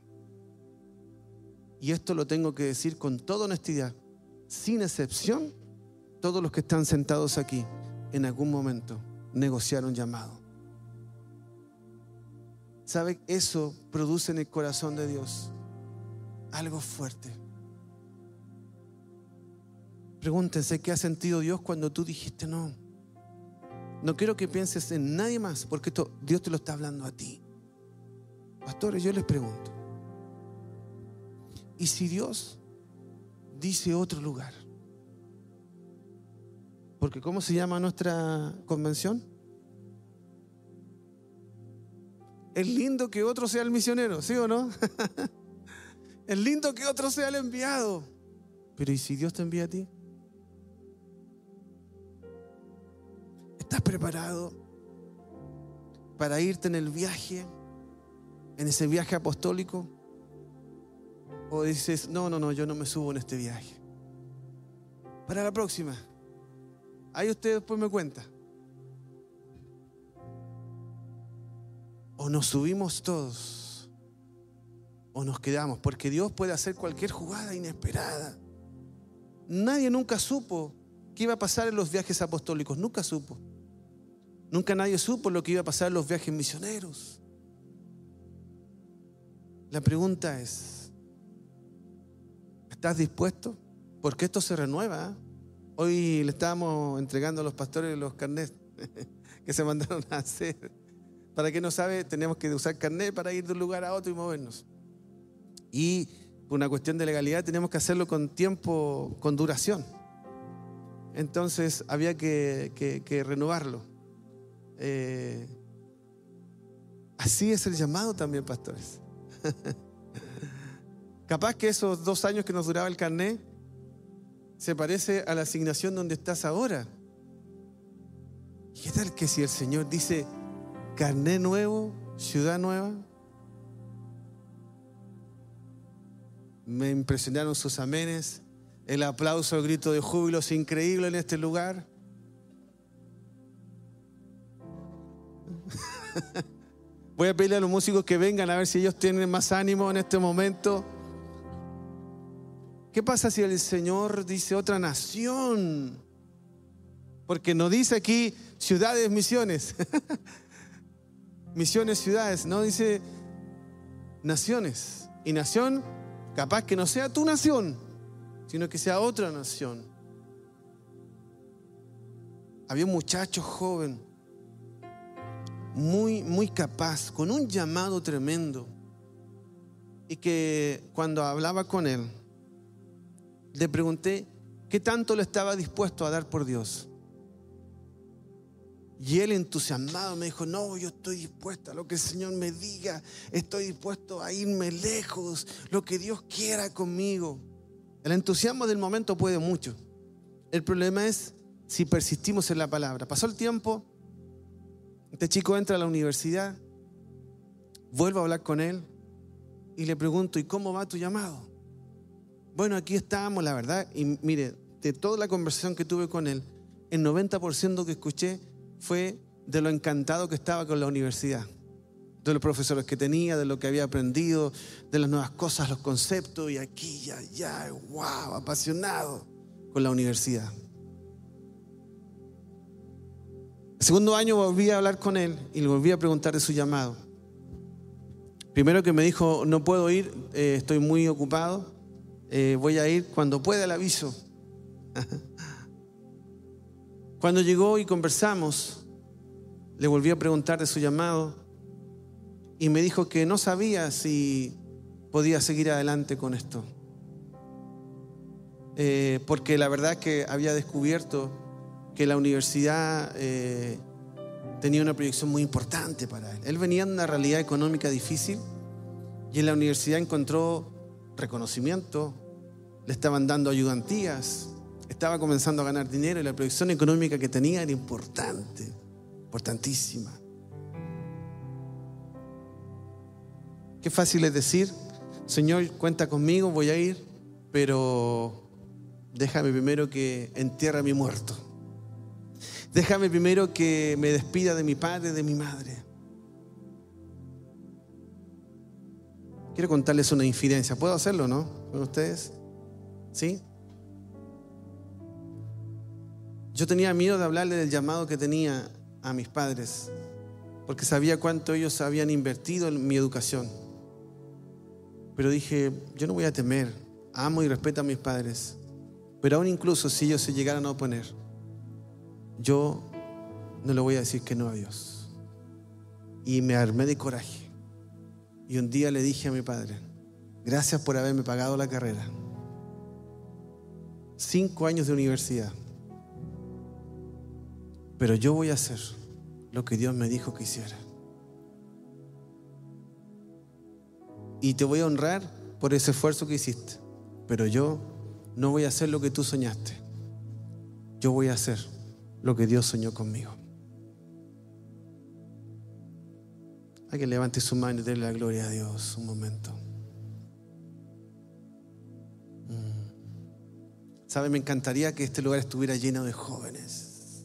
Y esto lo tengo que decir con toda honestidad. Sin excepción, todos los que están sentados aquí en algún momento negociaron llamado. ¿Sabe? Eso produce en el corazón de Dios algo fuerte. Pregúntense qué ha sentido Dios cuando tú dijiste no. No quiero que pienses en nadie más, porque esto, Dios te lo está hablando a ti. Pastores, yo les pregunto. ¿Y si Dios dice otro lugar? Porque ¿cómo se llama nuestra convención? Es lindo que otro sea el misionero, ¿sí o no? Es lindo que otro sea el enviado. Pero ¿y si Dios te envía a ti? ¿Estás preparado para irte en el viaje, en ese viaje apostólico? ¿O dices, no, no, no, yo no me subo en este viaje? Para la próxima. Ahí usted después me cuenta. O nos subimos todos o nos quedamos, porque Dios puede hacer cualquier jugada inesperada. Nadie nunca supo qué iba a pasar en los viajes apostólicos, nunca supo. Nunca nadie supo lo que iba a pasar en los viajes misioneros. La pregunta es, ¿estás dispuesto? Porque esto se renueva. ¿eh? Hoy le estábamos entregando a los pastores los carnets que se mandaron a hacer. Para quien no sabe, tenemos que usar carnet para ir de un lugar a otro y movernos. Y por una cuestión de legalidad tenemos que hacerlo con tiempo, con duración. Entonces había que, renovarlo. Eh, así es el llamado también, pastores. Capaz que esos dos años que nos duraba el carné se parece a la asignación donde estás ahora. ¿Qué tal que si el Señor dice carné nuevo, ciudad nueva? Me impresionaron sus amenes, el aplauso, el grito de júbilo es increíble en este lugar. Voy a pedirle a los músicos que vengan a ver si ellos tienen más ánimo en este momento. ¿Qué pasa si el Señor dice otra nación? Porque no dice aquí ciudades, misiones. misiones, ciudades. No dice naciones. Y nación Capaz que no sea tu nación, sino que sea otra nación. Había un muchacho joven, muy, muy capaz, con un llamado tremendo. Y que cuando hablaba con él, le pregunté qué tanto le estaba dispuesto a dar por Dios. Y él entusiasmado me dijo, no, yo estoy dispuesto a lo que el Señor me diga, estoy dispuesto a irme lejos, lo que Dios quiera conmigo. El entusiasmo del momento puede mucho. El problema es si persistimos en la palabra. Pasó el tiempo, este chico entra a la universidad, vuelvo a hablar con él y le pregunto, ¿y cómo va tu llamado? Bueno, aquí estamos, la verdad, y mire, de toda la conversación que tuve con él, el 90% que escuché fue de lo encantado que estaba con la universidad, de los profesores que tenía, de lo que había aprendido, de las nuevas cosas, los conceptos, y aquí, ya, ya, wow, apasionado con la universidad. Segundo año volví a hablar con él y le volví a preguntar de su llamado. Primero que me dijo, no puedo ir, eh, estoy muy ocupado, eh, voy a ir cuando pueda el aviso. Cuando llegó y conversamos, le volví a preguntar de su llamado y me dijo que no sabía si podía seguir adelante con esto. Eh, porque la verdad que había descubierto que la universidad eh, tenía una proyección muy importante para él. Él venía de una realidad económica difícil y en la universidad encontró reconocimiento, le estaban dando ayudantías, estaba comenzando a ganar dinero y la proyección económica que tenía era importante, importantísima. Qué fácil es decir, Señor, cuenta conmigo, voy a ir, pero déjame primero que entierre a mi muerto. Déjame primero que me despida de mi padre, de mi madre. Quiero contarles una infidencia. ¿Puedo hacerlo, no? ¿Con ustedes? ¿Sí? Yo tenía miedo de hablarle del llamado que tenía a mis padres, porque sabía cuánto ellos habían invertido en mi educación. Pero dije, yo no voy a temer, amo y respeto a mis padres, pero aún incluso si ellos se llegaran a oponer, yo no le voy a decir que no a Dios. Y me armé de coraje. Y un día le dije a mi padre, gracias por haberme pagado la carrera. Cinco años de universidad. Pero yo voy a hacer lo que Dios me dijo que hiciera. Y te voy a honrar por ese esfuerzo que hiciste. Pero yo no voy a hacer lo que tú soñaste. Yo voy a hacer lo que Dios soñó conmigo. Que levante su mano y darle la gloria a Dios un momento. Mm. ¿Sabe? Me encantaría que este lugar estuviera lleno de jóvenes.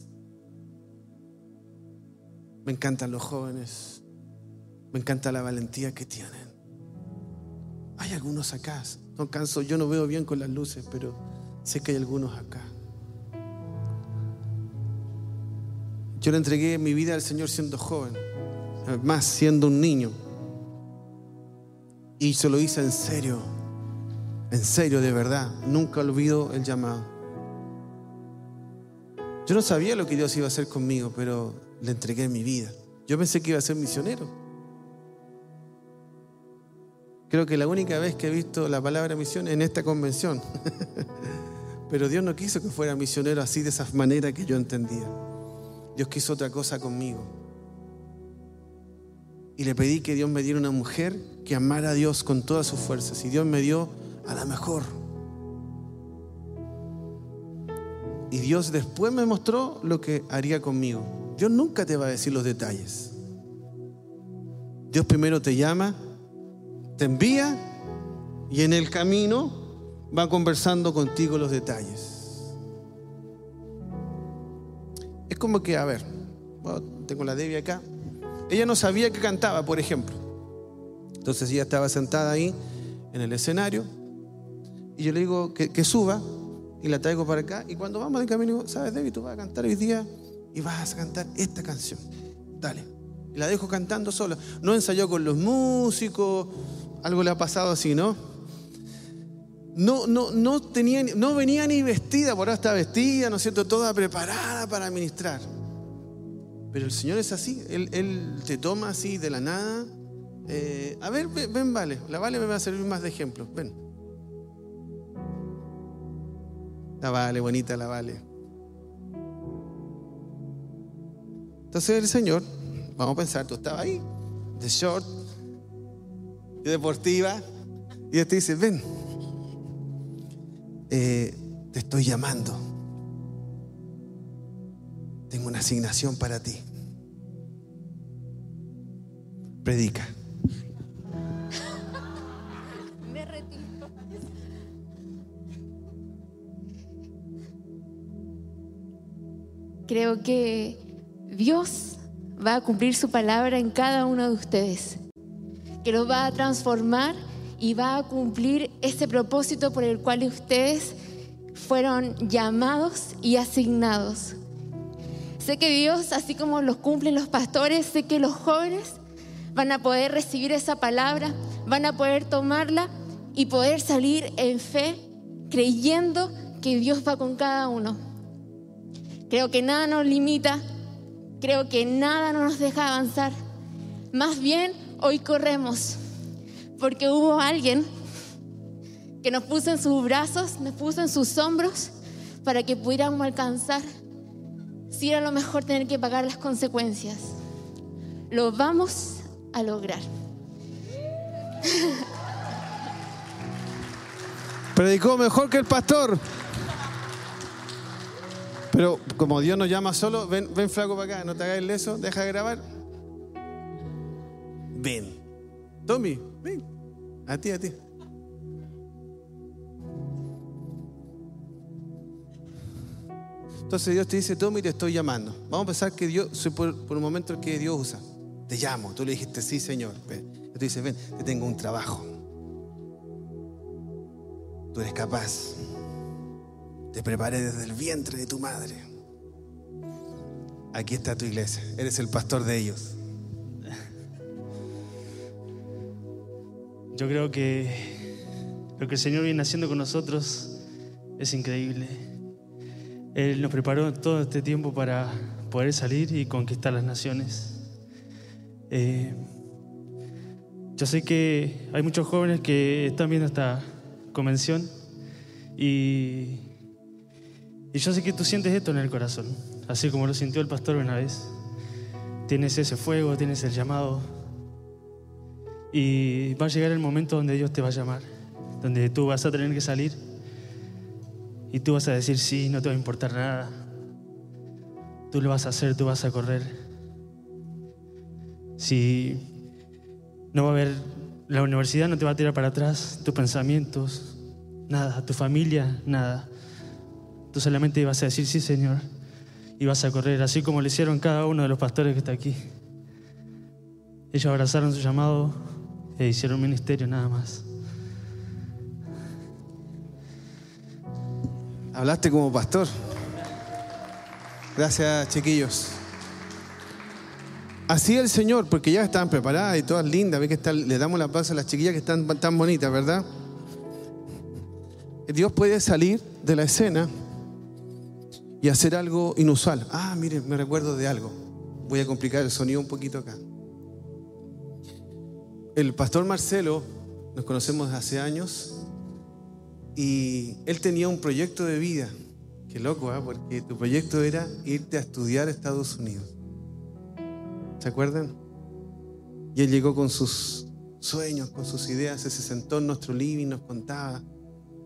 Me encantan los jóvenes. Me encanta la valentía que tienen. Hay algunos acá. No canso, yo no veo bien con las luces, pero sé que hay algunos acá. Yo le entregué mi vida al Señor siendo joven, más siendo un niño. Y se lo hice en serio, en serio, de verdad. Nunca olvido el llamado. Yo no sabía lo que Dios iba a hacer conmigo, pero le entregué mi vida. Yo pensé que iba a ser misionero. Creo que la única vez que he visto la palabra misión en esta convención. pero Dios no quiso que fuera misionero así de esa manera que yo entendía. Dios quiso otra cosa conmigo. Y le pedí que Dios me diera una mujer que amara a Dios con todas sus fuerzas. Y Dios me dio a la mejor. Y Dios después me mostró lo que haría conmigo. Dios nunca te va a decir los detalles. Dios primero te llama, te envía y en el camino va conversando contigo los detalles. Es como que, a ver, tengo la Debbie acá. Ella no sabía que cantaba, por ejemplo. Entonces ella estaba sentada ahí en el escenario y yo le digo que, suba y la traigo para acá. Y cuando vamos de camino, digo, ¿sabes, Debbie? Tú vas a cantar hoy día y vas a cantar esta canción. Dale. Y la dejo cantando sola. No ensayó con los músicos, algo le ha pasado así, ¿no? No, no, no, venía ni vestida, por ahora está vestida, ¿no es cierto? Toda preparada para ministrar. Pero el Señor es así, Él, te toma así de la nada. Eh, a ver, ven, Vale, la Vale me va a servir más de ejemplo, ven. La Vale, bonita la Vale. Entonces el Señor, vamos a pensar, tú estabas ahí, de short, de deportiva, y Él te dice, ven, eh, te estoy llamando. Tengo una asignación para ti. Predica. Me retiro. Creo que Dios va a cumplir su palabra en cada uno de ustedes, que los va a transformar y va a cumplir ese propósito por el cual ustedes fueron llamados y asignados. Sé que Dios, así como los cumplen los pastores, sé que los jóvenes van a poder recibir esa palabra, van a poder tomarla y poder salir en fe creyendo que Dios va con cada uno. Creo que nada nos limita, creo que nada nos deja avanzar. Más bien, hoy corremos, porque hubo alguien que nos puso en sus brazos, nos puso en sus hombros para que pudiéramos alcanzar, si era lo mejor tener que pagar las consecuencias. Lo vamos a lograr. Predicó mejor que el pastor. Pero como Dios nos llama solo, ven, ven flaco para acá, no te hagas el leso, deja de grabar. Ven. Tommy, ven. A ti, a ti. Entonces Dios te dice, Tommy, te estoy llamando. Vamos a pensar que Dios, por, por un momento el que Dios usa. Te llamo. Tú le dijiste, sí, Señor. Ven. Él te dice, ven, te tengo un trabajo. Tú eres capaz. Te preparé desde el vientre de tu madre. Aquí está tu iglesia. Eres el pastor de ellos. Yo creo que lo que el Señor viene haciendo con nosotros es increíble. Él nos preparó todo este tiempo para poder salir y conquistar las naciones. Eh, yo sé que hay muchos jóvenes que están viendo esta convención y, y yo sé que tú sientes esto en el corazón, así como lo sintió el pastor una vez. Tienes ese fuego, tienes el llamado y va a llegar el momento donde Dios te va a llamar, donde tú vas a tener que salir y tú vas a decir sí, no te va a importar nada. Tú lo vas a hacer, tú vas a correr. Si no va a haber, la universidad no te va a tirar para atrás, tus pensamientos, nada, tu familia, nada. Tú solamente vas a decir sí, Señor, y vas a correr, así como lo hicieron cada uno de los pastores que está aquí. Ellos abrazaron su llamado e hicieron ministerio nada más. Hablaste como pastor. Gracias, chiquillos. Así el Señor, porque ya están preparadas y todas lindas. Ve que le damos la paz a las chiquillas que están tan bonitas, ¿verdad? Dios puede salir de la escena y hacer algo inusual. Ah, miren, me recuerdo de algo. Voy a complicar el sonido un poquito acá. El pastor Marcelo, nos conocemos hace años, y él tenía un proyecto de vida. Qué loco, ¿ah? porque tu proyecto era irte a estudiar a Estados Unidos. ¿Se acuerdan? Y él llegó con sus sueños, con sus ideas, se sentó en nuestro living, nos contaba.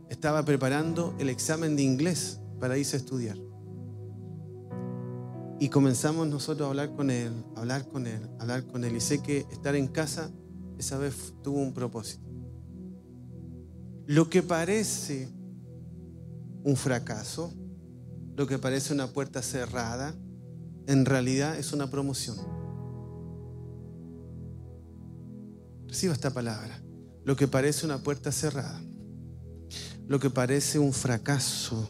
Estaba preparando el examen de inglés para irse a estudiar. Y comenzamos nosotros a hablar con él, hablar con él, hablar con él. Y sé que estar en casa esa vez tuvo un propósito. Lo que parece un fracaso, lo que parece una puerta cerrada, en realidad es una promoción. Reciba esta palabra. Lo que parece una puerta cerrada, lo que parece un fracaso,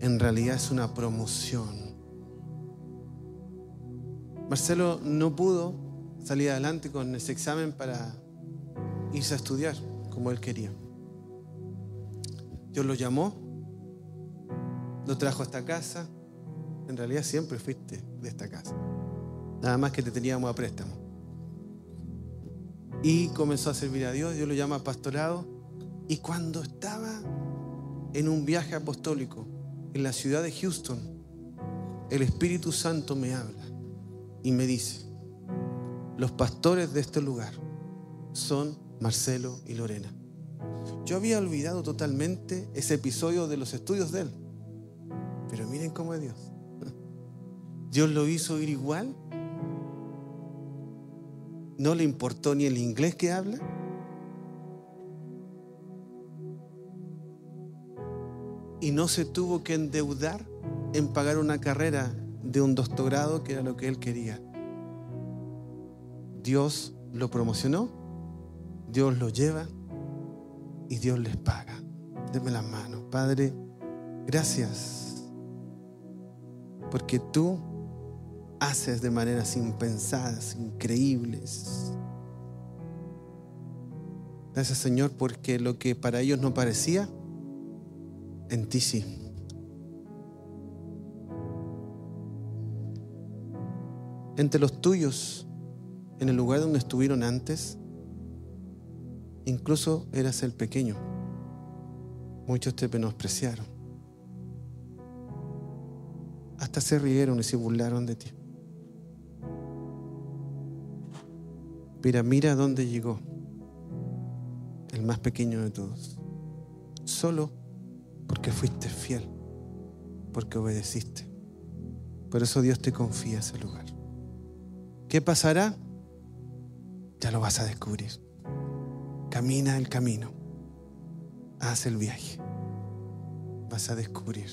en realidad es una promoción. Marcelo no pudo salir adelante con ese examen para irse a estudiar como él quería. Dios lo llamó, lo trajo a esta casa. En realidad siempre fuiste de esta casa. Nada más que te teníamos a préstamo. Y comenzó a servir a Dios, Dios lo llama pastorado. Y cuando estaba en un viaje apostólico en la ciudad de Houston, el Espíritu Santo me habla y me dice, los pastores de este lugar son Marcelo y Lorena. Yo había olvidado totalmente ese episodio de los estudios de él. Pero miren cómo es Dios. Dios lo hizo ir igual. No le importó ni el inglés que habla. Y no se tuvo que endeudar en pagar una carrera de un doctorado que era lo que él quería. Dios lo promocionó, Dios lo lleva y Dios les paga. Denme las manos. Padre, gracias. Porque tú haces de maneras impensadas, increíbles. Gracias Señor porque lo que para ellos no parecía, en ti sí. Entre los tuyos, en el lugar donde estuvieron antes, incluso eras el pequeño. Muchos te menospreciaron. Hasta se rieron y se burlaron de ti. Mira, mira dónde llegó el más pequeño de todos. Solo porque fuiste fiel, porque obedeciste. Por eso Dios te confía ese lugar. ¿Qué pasará? Ya lo vas a descubrir. Camina el camino. Haz el viaje. Vas a descubrir.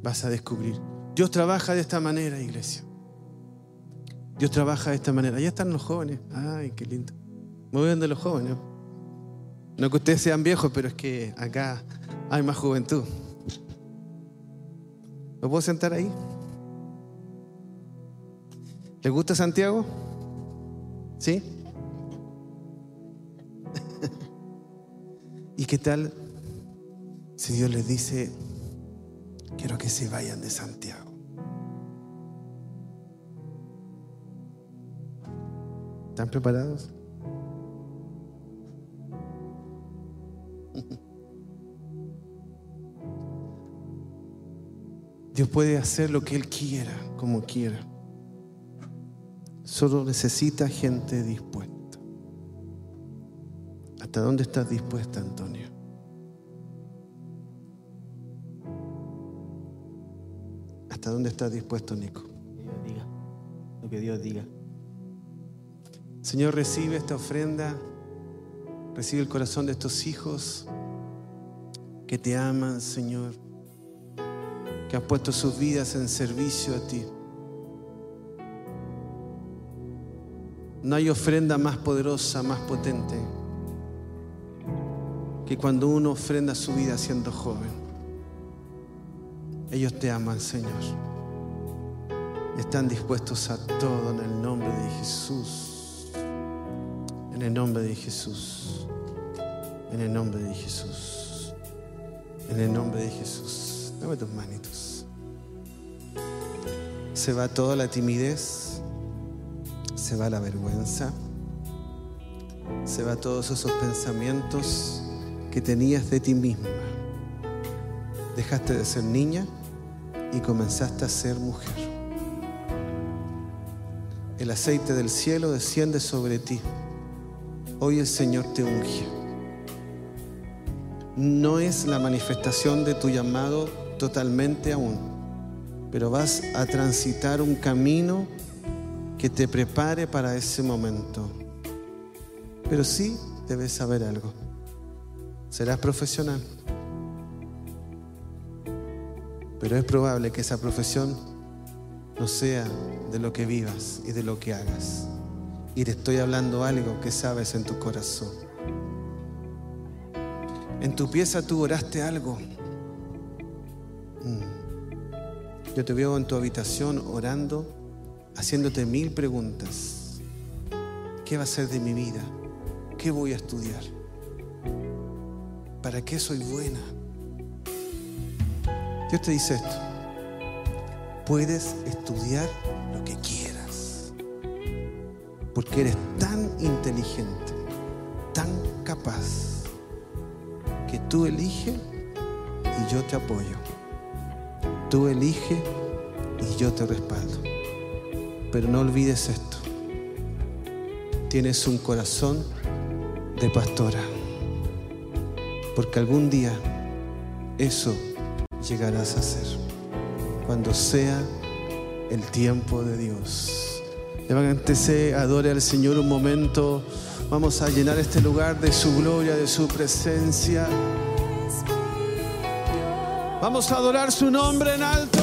Vas a descubrir. Dios trabaja de esta manera, iglesia. Dios trabaja de esta manera. Allá están los jóvenes. Ay, qué lindo. Muy bien de los jóvenes. No que ustedes sean viejos, pero es que acá hay más juventud. ¿Me puedo sentar ahí? ¿Le gusta Santiago? ¿Sí? ¿Y qué tal si Dios les dice, quiero que se vayan de Santiago? ¿Están preparados? Dios puede hacer lo que Él quiera, como quiera. Solo necesita gente dispuesta. ¿Hasta dónde estás dispuesta, Antonio? ¿Hasta dónde estás dispuesto, Nico? Que Dios diga. Lo que Dios diga. Señor, recibe esta ofrenda, recibe el corazón de estos hijos que te aman, Señor, que han puesto sus vidas en servicio a ti. No hay ofrenda más poderosa, más potente que cuando uno ofrenda su vida siendo joven. Ellos te aman, Señor. Están dispuestos a todo en el nombre de Jesús. En el nombre de Jesús. En el nombre de Jesús. En el nombre de Jesús. Dame tus manitos. Se va toda la timidez. Se va la vergüenza. Se va todos esos pensamientos que tenías de ti misma. Dejaste de ser niña y comenzaste a ser mujer. El aceite del cielo desciende sobre ti. Hoy el Señor te unge. No es la manifestación de tu llamado totalmente aún, pero vas a transitar un camino que te prepare para ese momento. Pero sí debes saber algo. Serás profesional. Pero es probable que esa profesión no sea de lo que vivas y de lo que hagas. Y te estoy hablando algo que sabes en tu corazón. En tu pieza tú oraste algo. Mm. Yo te veo en tu habitación orando, haciéndote mil preguntas. ¿Qué va a ser de mi vida? ¿Qué voy a estudiar? ¿Para qué soy buena? Dios te dice esto. Puedes estudiar lo que quieras. Porque eres tan inteligente, tan capaz, que tú eliges y yo te apoyo. Tú eliges y yo te respaldo. Pero no olvides esto. Tienes un corazón de pastora. Porque algún día eso llegarás a ser. Cuando sea el tiempo de Dios. Levántese, adore al Señor un momento. Vamos a llenar este lugar de su gloria, de su presencia. Vamos a adorar su nombre en alto.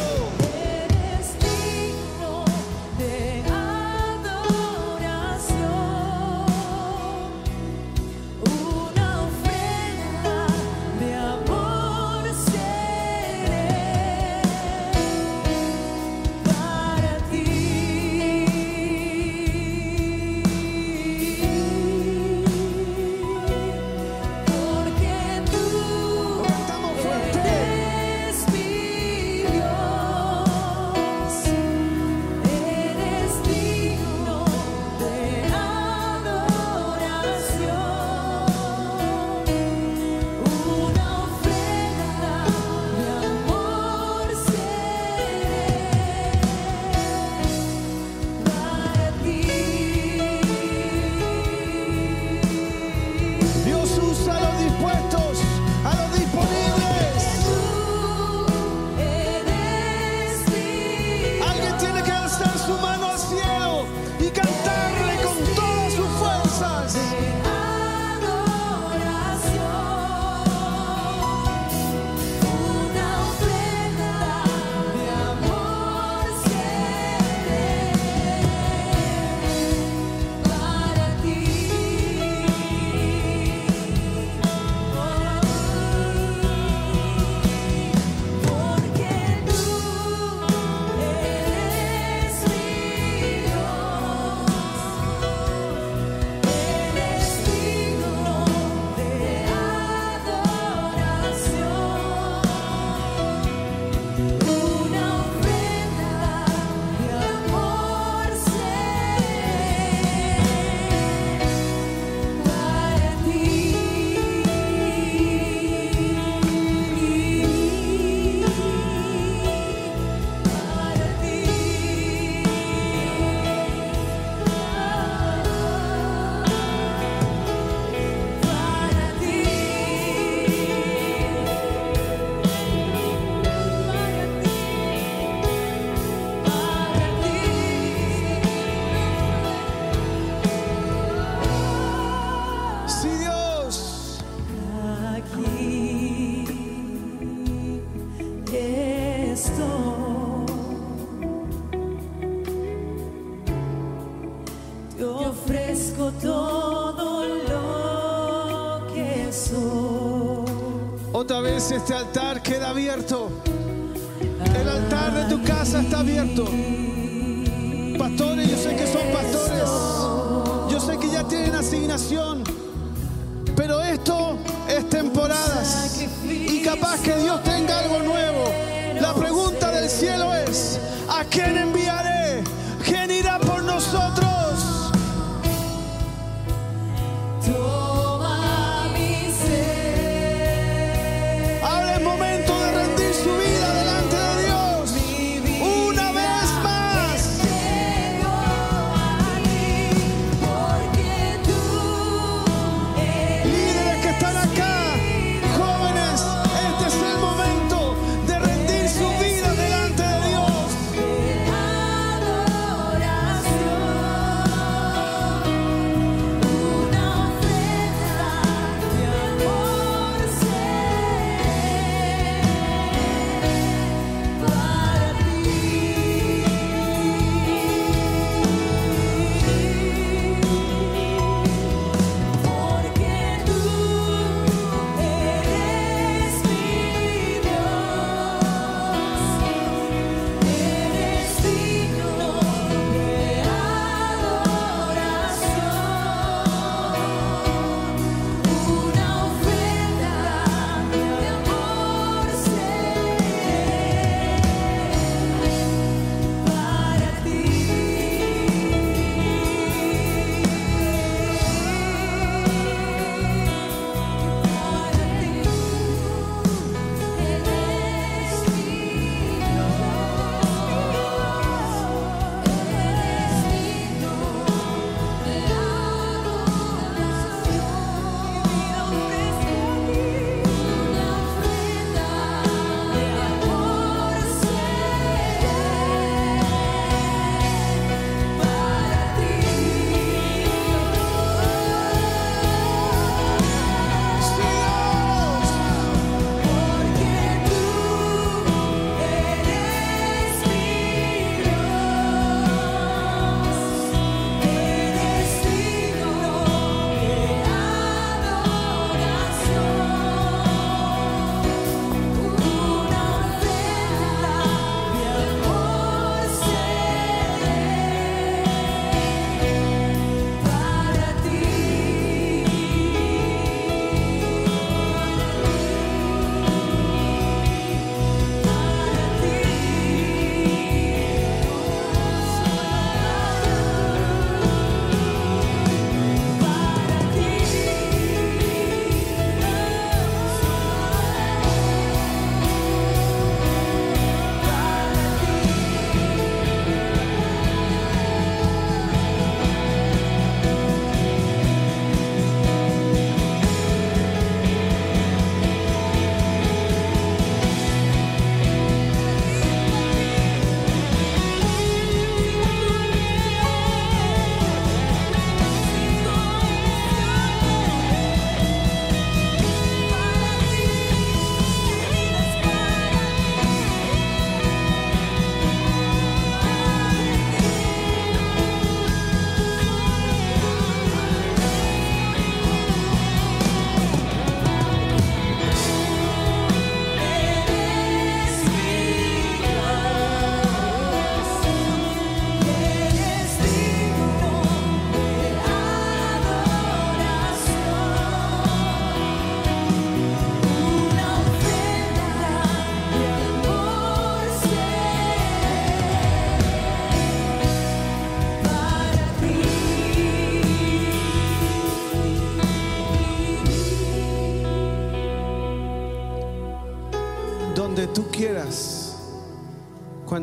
abierto.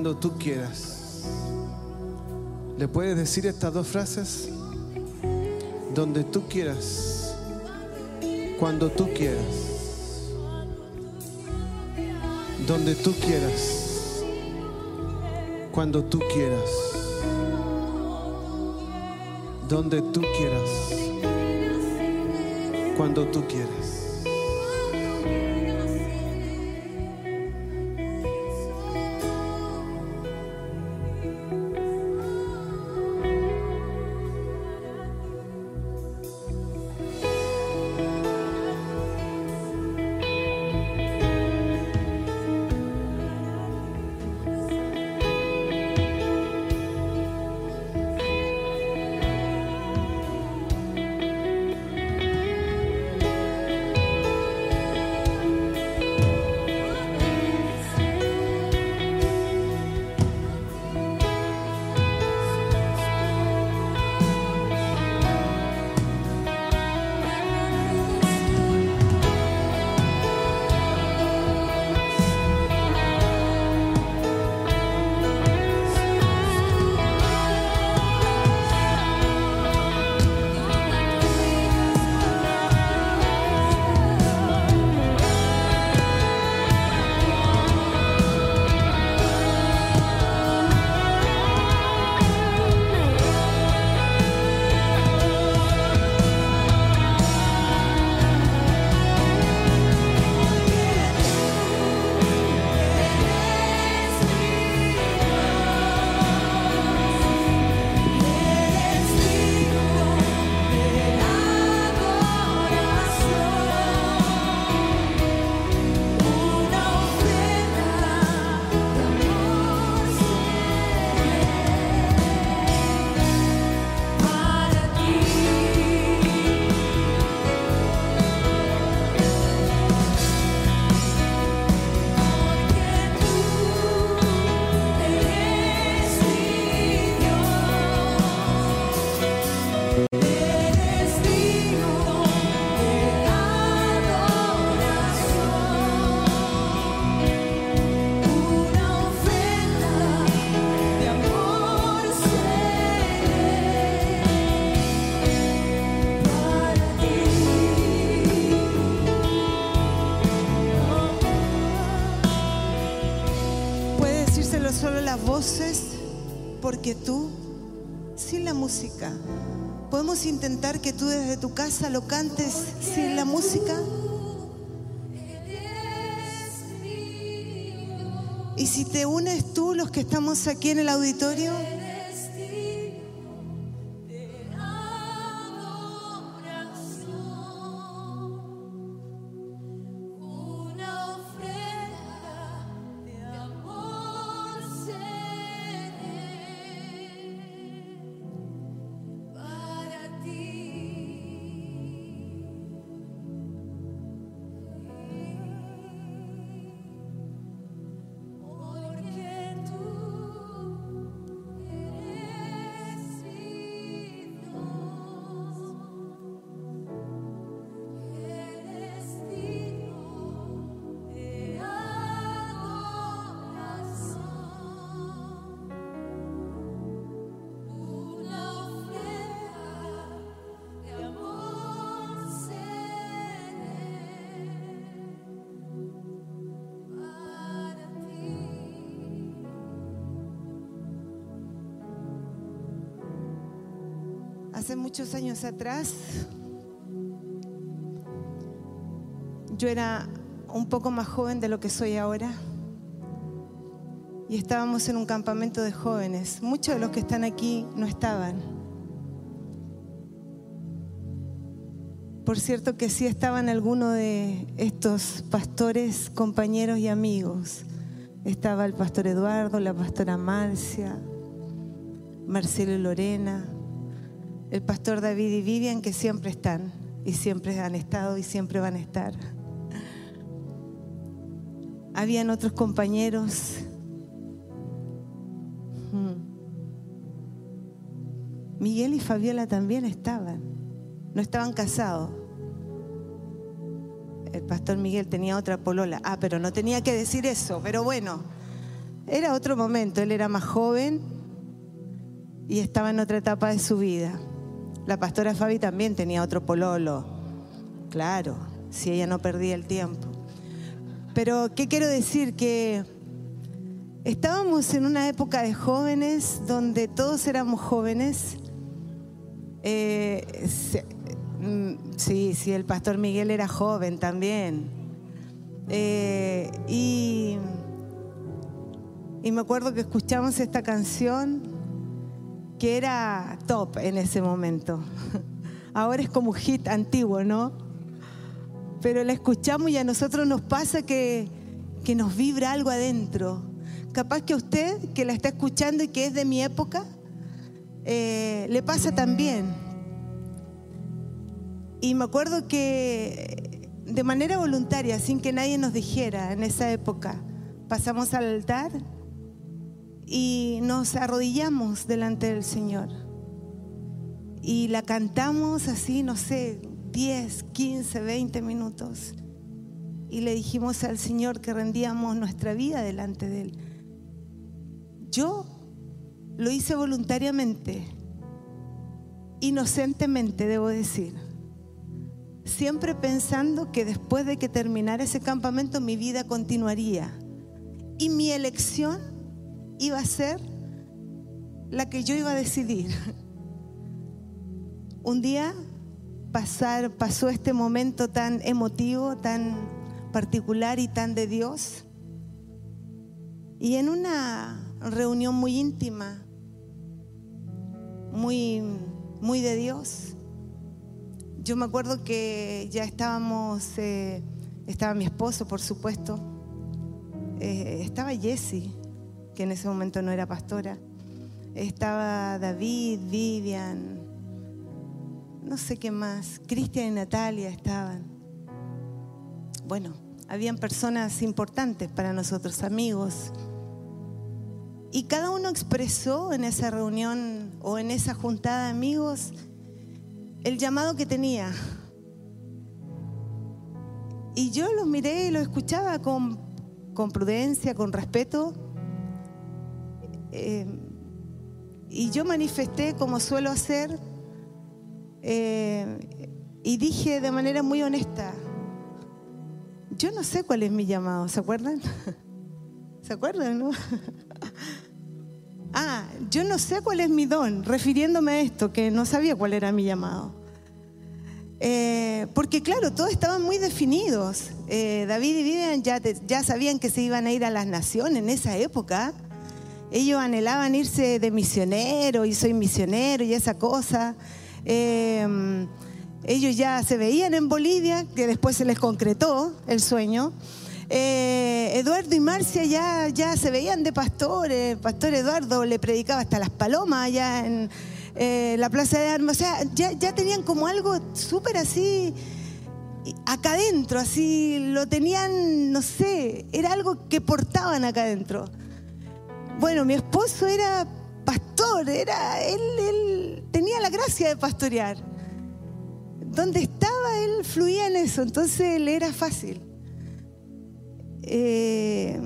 Cuando tú quieras. ¿Le puedes decir estas dos frases? Donde tú quieras, cuando tú quieras. Donde tú quieras, cuando tú quieras. Donde tú quieras, cuando tú quieras. Podemos intentar que tú desde tu casa lo cantes sin la música. Y si te unes tú, los que estamos aquí en el auditorio, muchos años atrás, yo era un poco más joven de lo que soy ahora. Y estábamos en un campamento de jóvenes. Muchos de los que están aquí no estaban. Por cierto que sí estaban algunos de estos pastores, compañeros y amigos. Estaba el pastor Eduardo, la pastora Marcia, Marcelo y Lorena, el pastor David y Vivian, que siempre están y siempre han estado y siempre van a estar. Habían otros compañeros. Mm. Miguel y Fabiola también estaban. No estaban casados. el pastor Miguel tenía otra polola. Ah, pero no tenía que decir eso, pero bueno, era otro momento, él era más joven y estaba en otra etapa de su vida. La pastora Fabi también tenía otro pololo, claro, si ella no perdía el tiempo. Pero, ¿qué quiero decir? Que estábamos en una época de jóvenes donde todos éramos jóvenes. Eh, mm, sí, sí, el pastor Miguel era joven también. Eh, y me acuerdo que escuchamos esta canción que era top en ese momento. Ahora es como un hit antiguo, ¿no? Pero la escuchamos y a nosotros nos pasa que, que nos vibra algo adentro. Capaz que a usted que la está escuchando y que es de mi época, eh, le pasa también. Y me acuerdo que de manera voluntaria, sin que nadie nos dijera en esa época, pasamos al altar y nos arrodillamos delante del Señor. Y la cantamos así, no sé, 10, 15, 20 minutos. Y le dijimos al Señor que rendíamos nuestra vida delante de Él. Yo lo hice voluntariamente, inocentemente, debo decir. Siempre pensando que después de que terminara ese campamento mi vida continuaría. Y mi elección iba a ser la que yo iba a decidir. Un día pasó este momento tan emotivo, tan particular y tan de Dios. Y en una reunión muy íntima, muy, muy de Dios, yo me acuerdo que ya estábamos, eh, estaba mi esposo, por supuesto, eh, estaba Jessie, que en ese momento no era pastora, estaba David, Vivian, no sé qué más, Cristian y Natalia estaban. Bueno, habían personas importantes para nosotros, amigos. Y cada uno expresó en esa reunión o en esa juntada de amigos el llamado que tenía. Y yo los miré y los escuchaba con, con prudencia, con respeto. Eh, y yo manifesté como suelo hacer eh, y dije de manera muy honesta, yo no sé cuál es mi llamado, ¿se acuerdan? ¿Se acuerdan, no? ah, yo no sé cuál es mi don, refiriéndome a esto, que no sabía cuál era mi llamado. Eh, porque claro, todos estaban muy definidos. Eh, David y Vivian ya, ya sabían que se iban a ir a las naciones en esa época. Ellos anhelaban irse de misionero y soy misionero y esa cosa. Eh, ellos ya se veían en Bolivia, que después se les concretó el sueño. Eh, Eduardo y Marcia ya, ya se veían de pastores. Pastor Eduardo le predicaba hasta las palomas allá en eh, la Plaza de Armas. O sea, ya, ya tenían como algo súper así acá adentro, así lo tenían, no sé, era algo que portaban acá adentro. Bueno, mi esposo era pastor, era, él, él tenía la gracia de pastorear. Donde estaba, él fluía en eso, entonces le era fácil. Eh,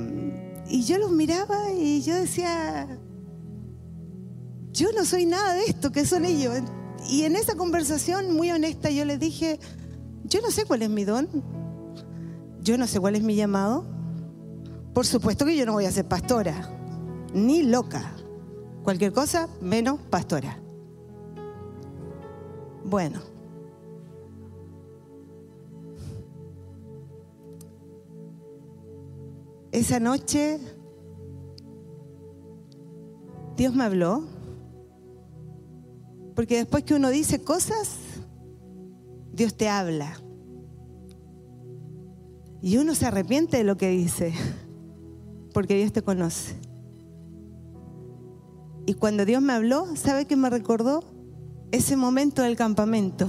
y yo los miraba y yo decía, yo no soy nada de esto, que son ellos. Y en esa conversación muy honesta yo les dije, yo no sé cuál es mi don, yo no sé cuál es mi llamado. Por supuesto que yo no voy a ser pastora, ni loca. Cualquier cosa menos pastora. Bueno. Esa noche Dios me habló. Porque después que uno dice cosas, Dios te habla. Y uno se arrepiente de lo que dice, porque Dios te conoce. Y cuando Dios me habló, ¿sabe qué me recordó? Ese momento del campamento,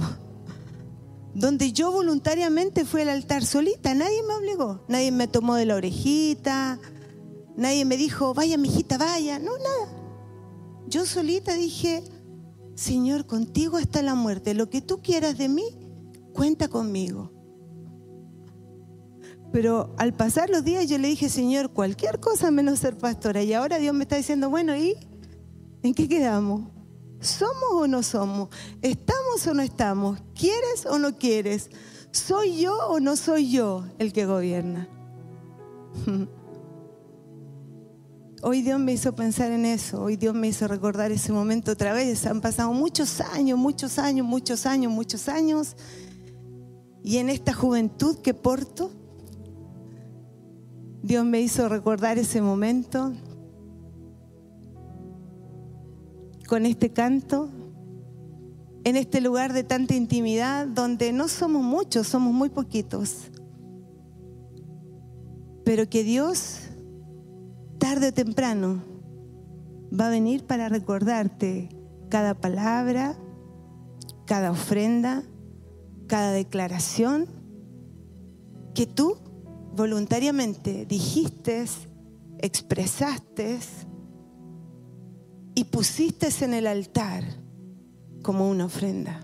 donde yo voluntariamente fui al altar solita, nadie me obligó, nadie me tomó de la orejita, nadie me dijo, vaya, mijita, vaya, no, nada. Yo solita dije, Señor, contigo hasta la muerte, lo que tú quieras de mí, cuenta conmigo. Pero al pasar los días yo le dije, Señor, cualquier cosa menos ser pastora. Y ahora Dios me está diciendo, bueno, ¿y en qué quedamos? ¿Somos o no somos? ¿Estamos o no estamos? ¿Quieres o no quieres? ¿Soy yo o no soy yo el que gobierna? Hoy Dios me hizo pensar en eso, hoy Dios me hizo recordar ese momento otra vez. Han pasado muchos años, muchos años, muchos años, muchos años. Y en esta juventud que porto, Dios me hizo recordar ese momento con este canto, en este lugar de tanta intimidad, donde no somos muchos, somos muy poquitos, pero que Dios, tarde o temprano, va a venir para recordarte cada palabra, cada ofrenda, cada declaración que tú voluntariamente dijiste, expresaste y pusiste en el altar como una ofrenda.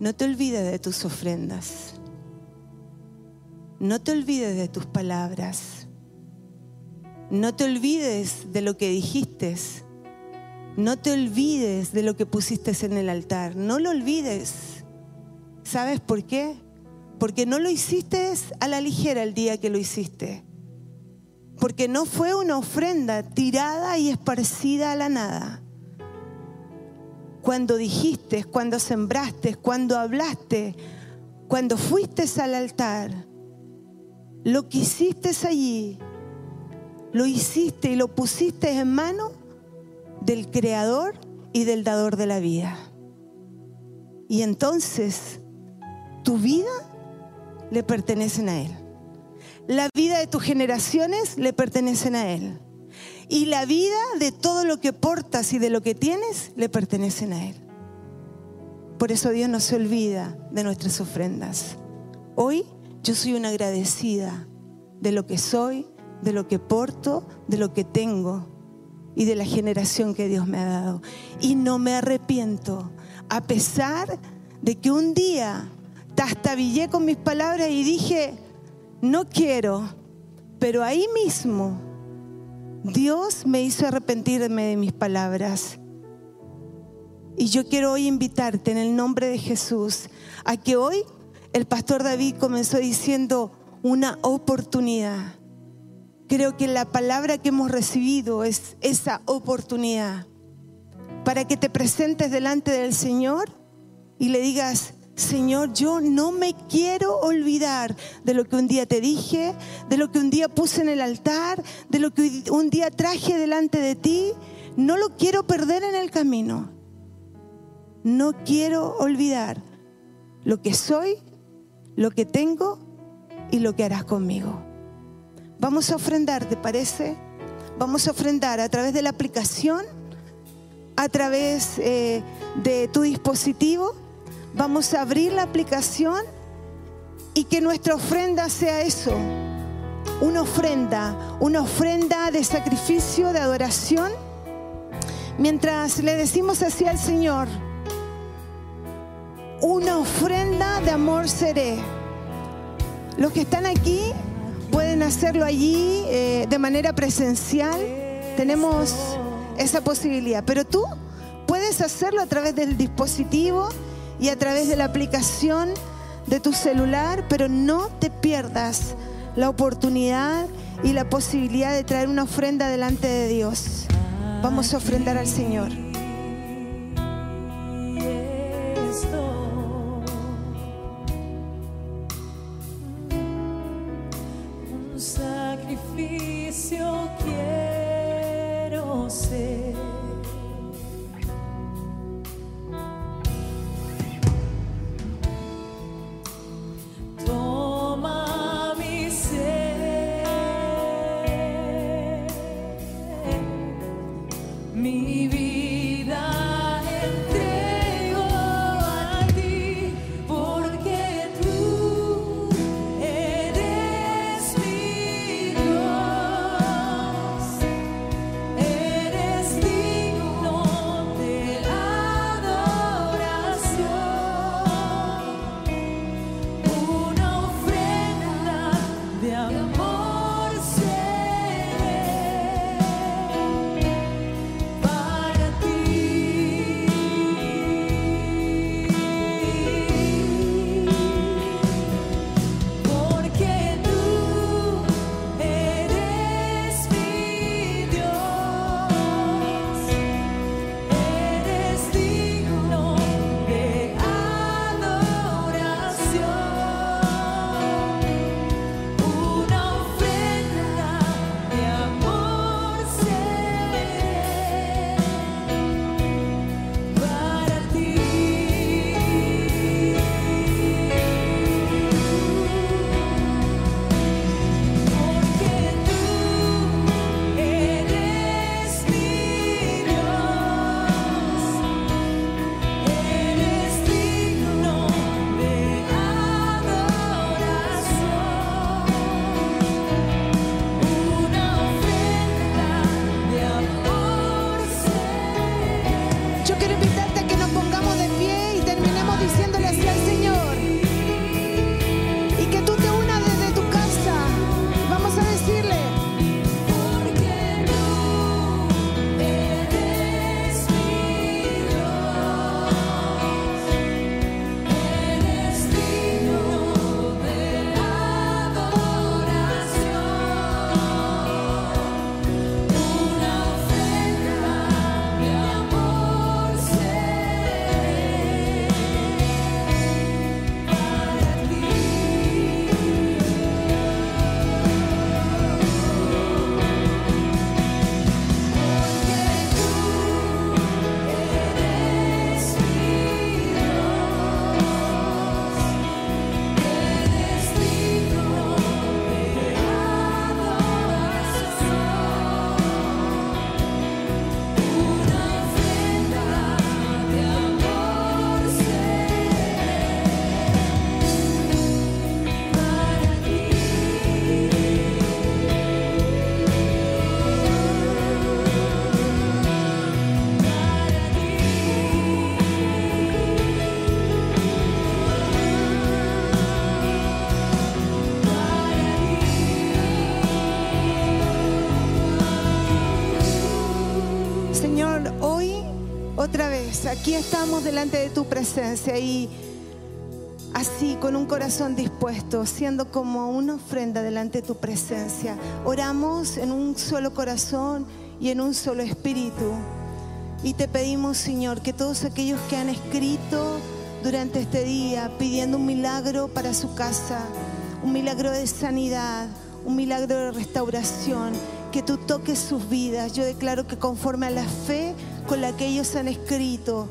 No te olvides de tus ofrendas. No te olvides de tus palabras. No te olvides de lo que dijiste. No te olvides de lo que pusiste en el altar. No lo olvides. ¿Sabes por qué? Porque no lo hiciste a la ligera el día que lo hiciste. Porque no fue una ofrenda tirada y esparcida a la nada. Cuando dijiste, cuando sembraste, cuando hablaste, cuando fuiste al altar, lo que hiciste allí, lo hiciste y lo pusiste en mano del creador y del dador de la vida. Y entonces tu vida le pertenecen a Él. La vida de tus generaciones le pertenecen a Él. Y la vida de todo lo que portas y de lo que tienes le pertenecen a Él. Por eso Dios no se olvida de nuestras ofrendas. Hoy yo soy una agradecida de lo que soy, de lo que porto, de lo que tengo y de la generación que Dios me ha dado. Y no me arrepiento, a pesar de que un día tastabillé con mis palabras y dije, no quiero, pero ahí mismo Dios me hizo arrepentirme de mis palabras. Y yo quiero hoy invitarte en el nombre de Jesús a que hoy el pastor David comenzó diciendo una oportunidad. Creo que la palabra que hemos recibido es esa oportunidad para que te presentes delante del Señor y le digas, Señor, yo no me quiero olvidar de lo que un día te dije, de lo que un día puse en el altar, de lo que un día traje delante de ti. No lo quiero perder en el camino. No quiero olvidar lo que soy, lo que tengo y lo que harás conmigo. Vamos a ofrendar, ¿te parece? Vamos a ofrendar a través de la aplicación, a través eh, de tu dispositivo. Vamos a abrir la aplicación y que nuestra ofrenda sea eso, una ofrenda, una ofrenda de sacrificio, de adoración, mientras le decimos así al Señor, una ofrenda de amor seré. Los que están aquí pueden hacerlo allí eh, de manera presencial, tenemos esa posibilidad, pero tú puedes hacerlo a través del dispositivo y a través de la aplicación de tu celular, pero no te pierdas la oportunidad y la posibilidad de traer una ofrenda delante de Dios. Vamos a ofrendar al Señor. Aquí estamos delante de tu presencia y así, con un corazón dispuesto, siendo como una ofrenda delante de tu presencia. Oramos en un solo corazón y en un solo espíritu. Y te pedimos, Señor, que todos aquellos que han escrito durante este día pidiendo un milagro para su casa, un milagro de sanidad, un milagro de restauración, que tú toques sus vidas. Yo declaro que conforme a la fe con la que ellos han escrito,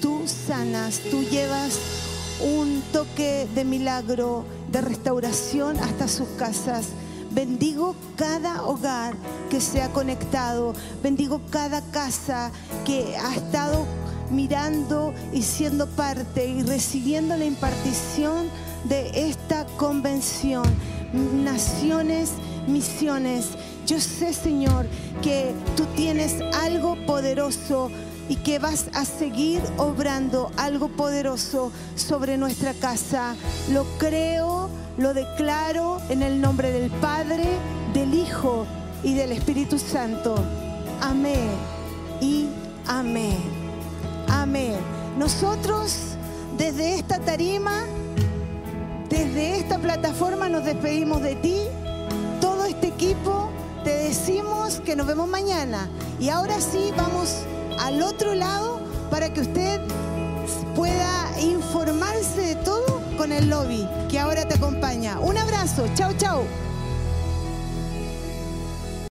tú sanas, tú llevas un toque de milagro, de restauración hasta sus casas. Bendigo cada hogar que se ha conectado. Bendigo cada casa que ha estado mirando y siendo parte y recibiendo la impartición de esta convención. Naciones, misiones. Yo sé, Señor, que tú tienes algo poderoso y que vas a seguir obrando algo poderoso sobre nuestra casa. Lo creo, lo declaro en el nombre del Padre, del Hijo y del Espíritu Santo. Amén y amén. Amén. Nosotros desde esta tarima, desde esta plataforma nos despedimos de ti. Todo este equipo te decimos que nos vemos mañana. Y ahora sí vamos al otro lado para que usted pueda informarse de todo con el lobby que ahora te acompaña. Un abrazo. Chau, chau.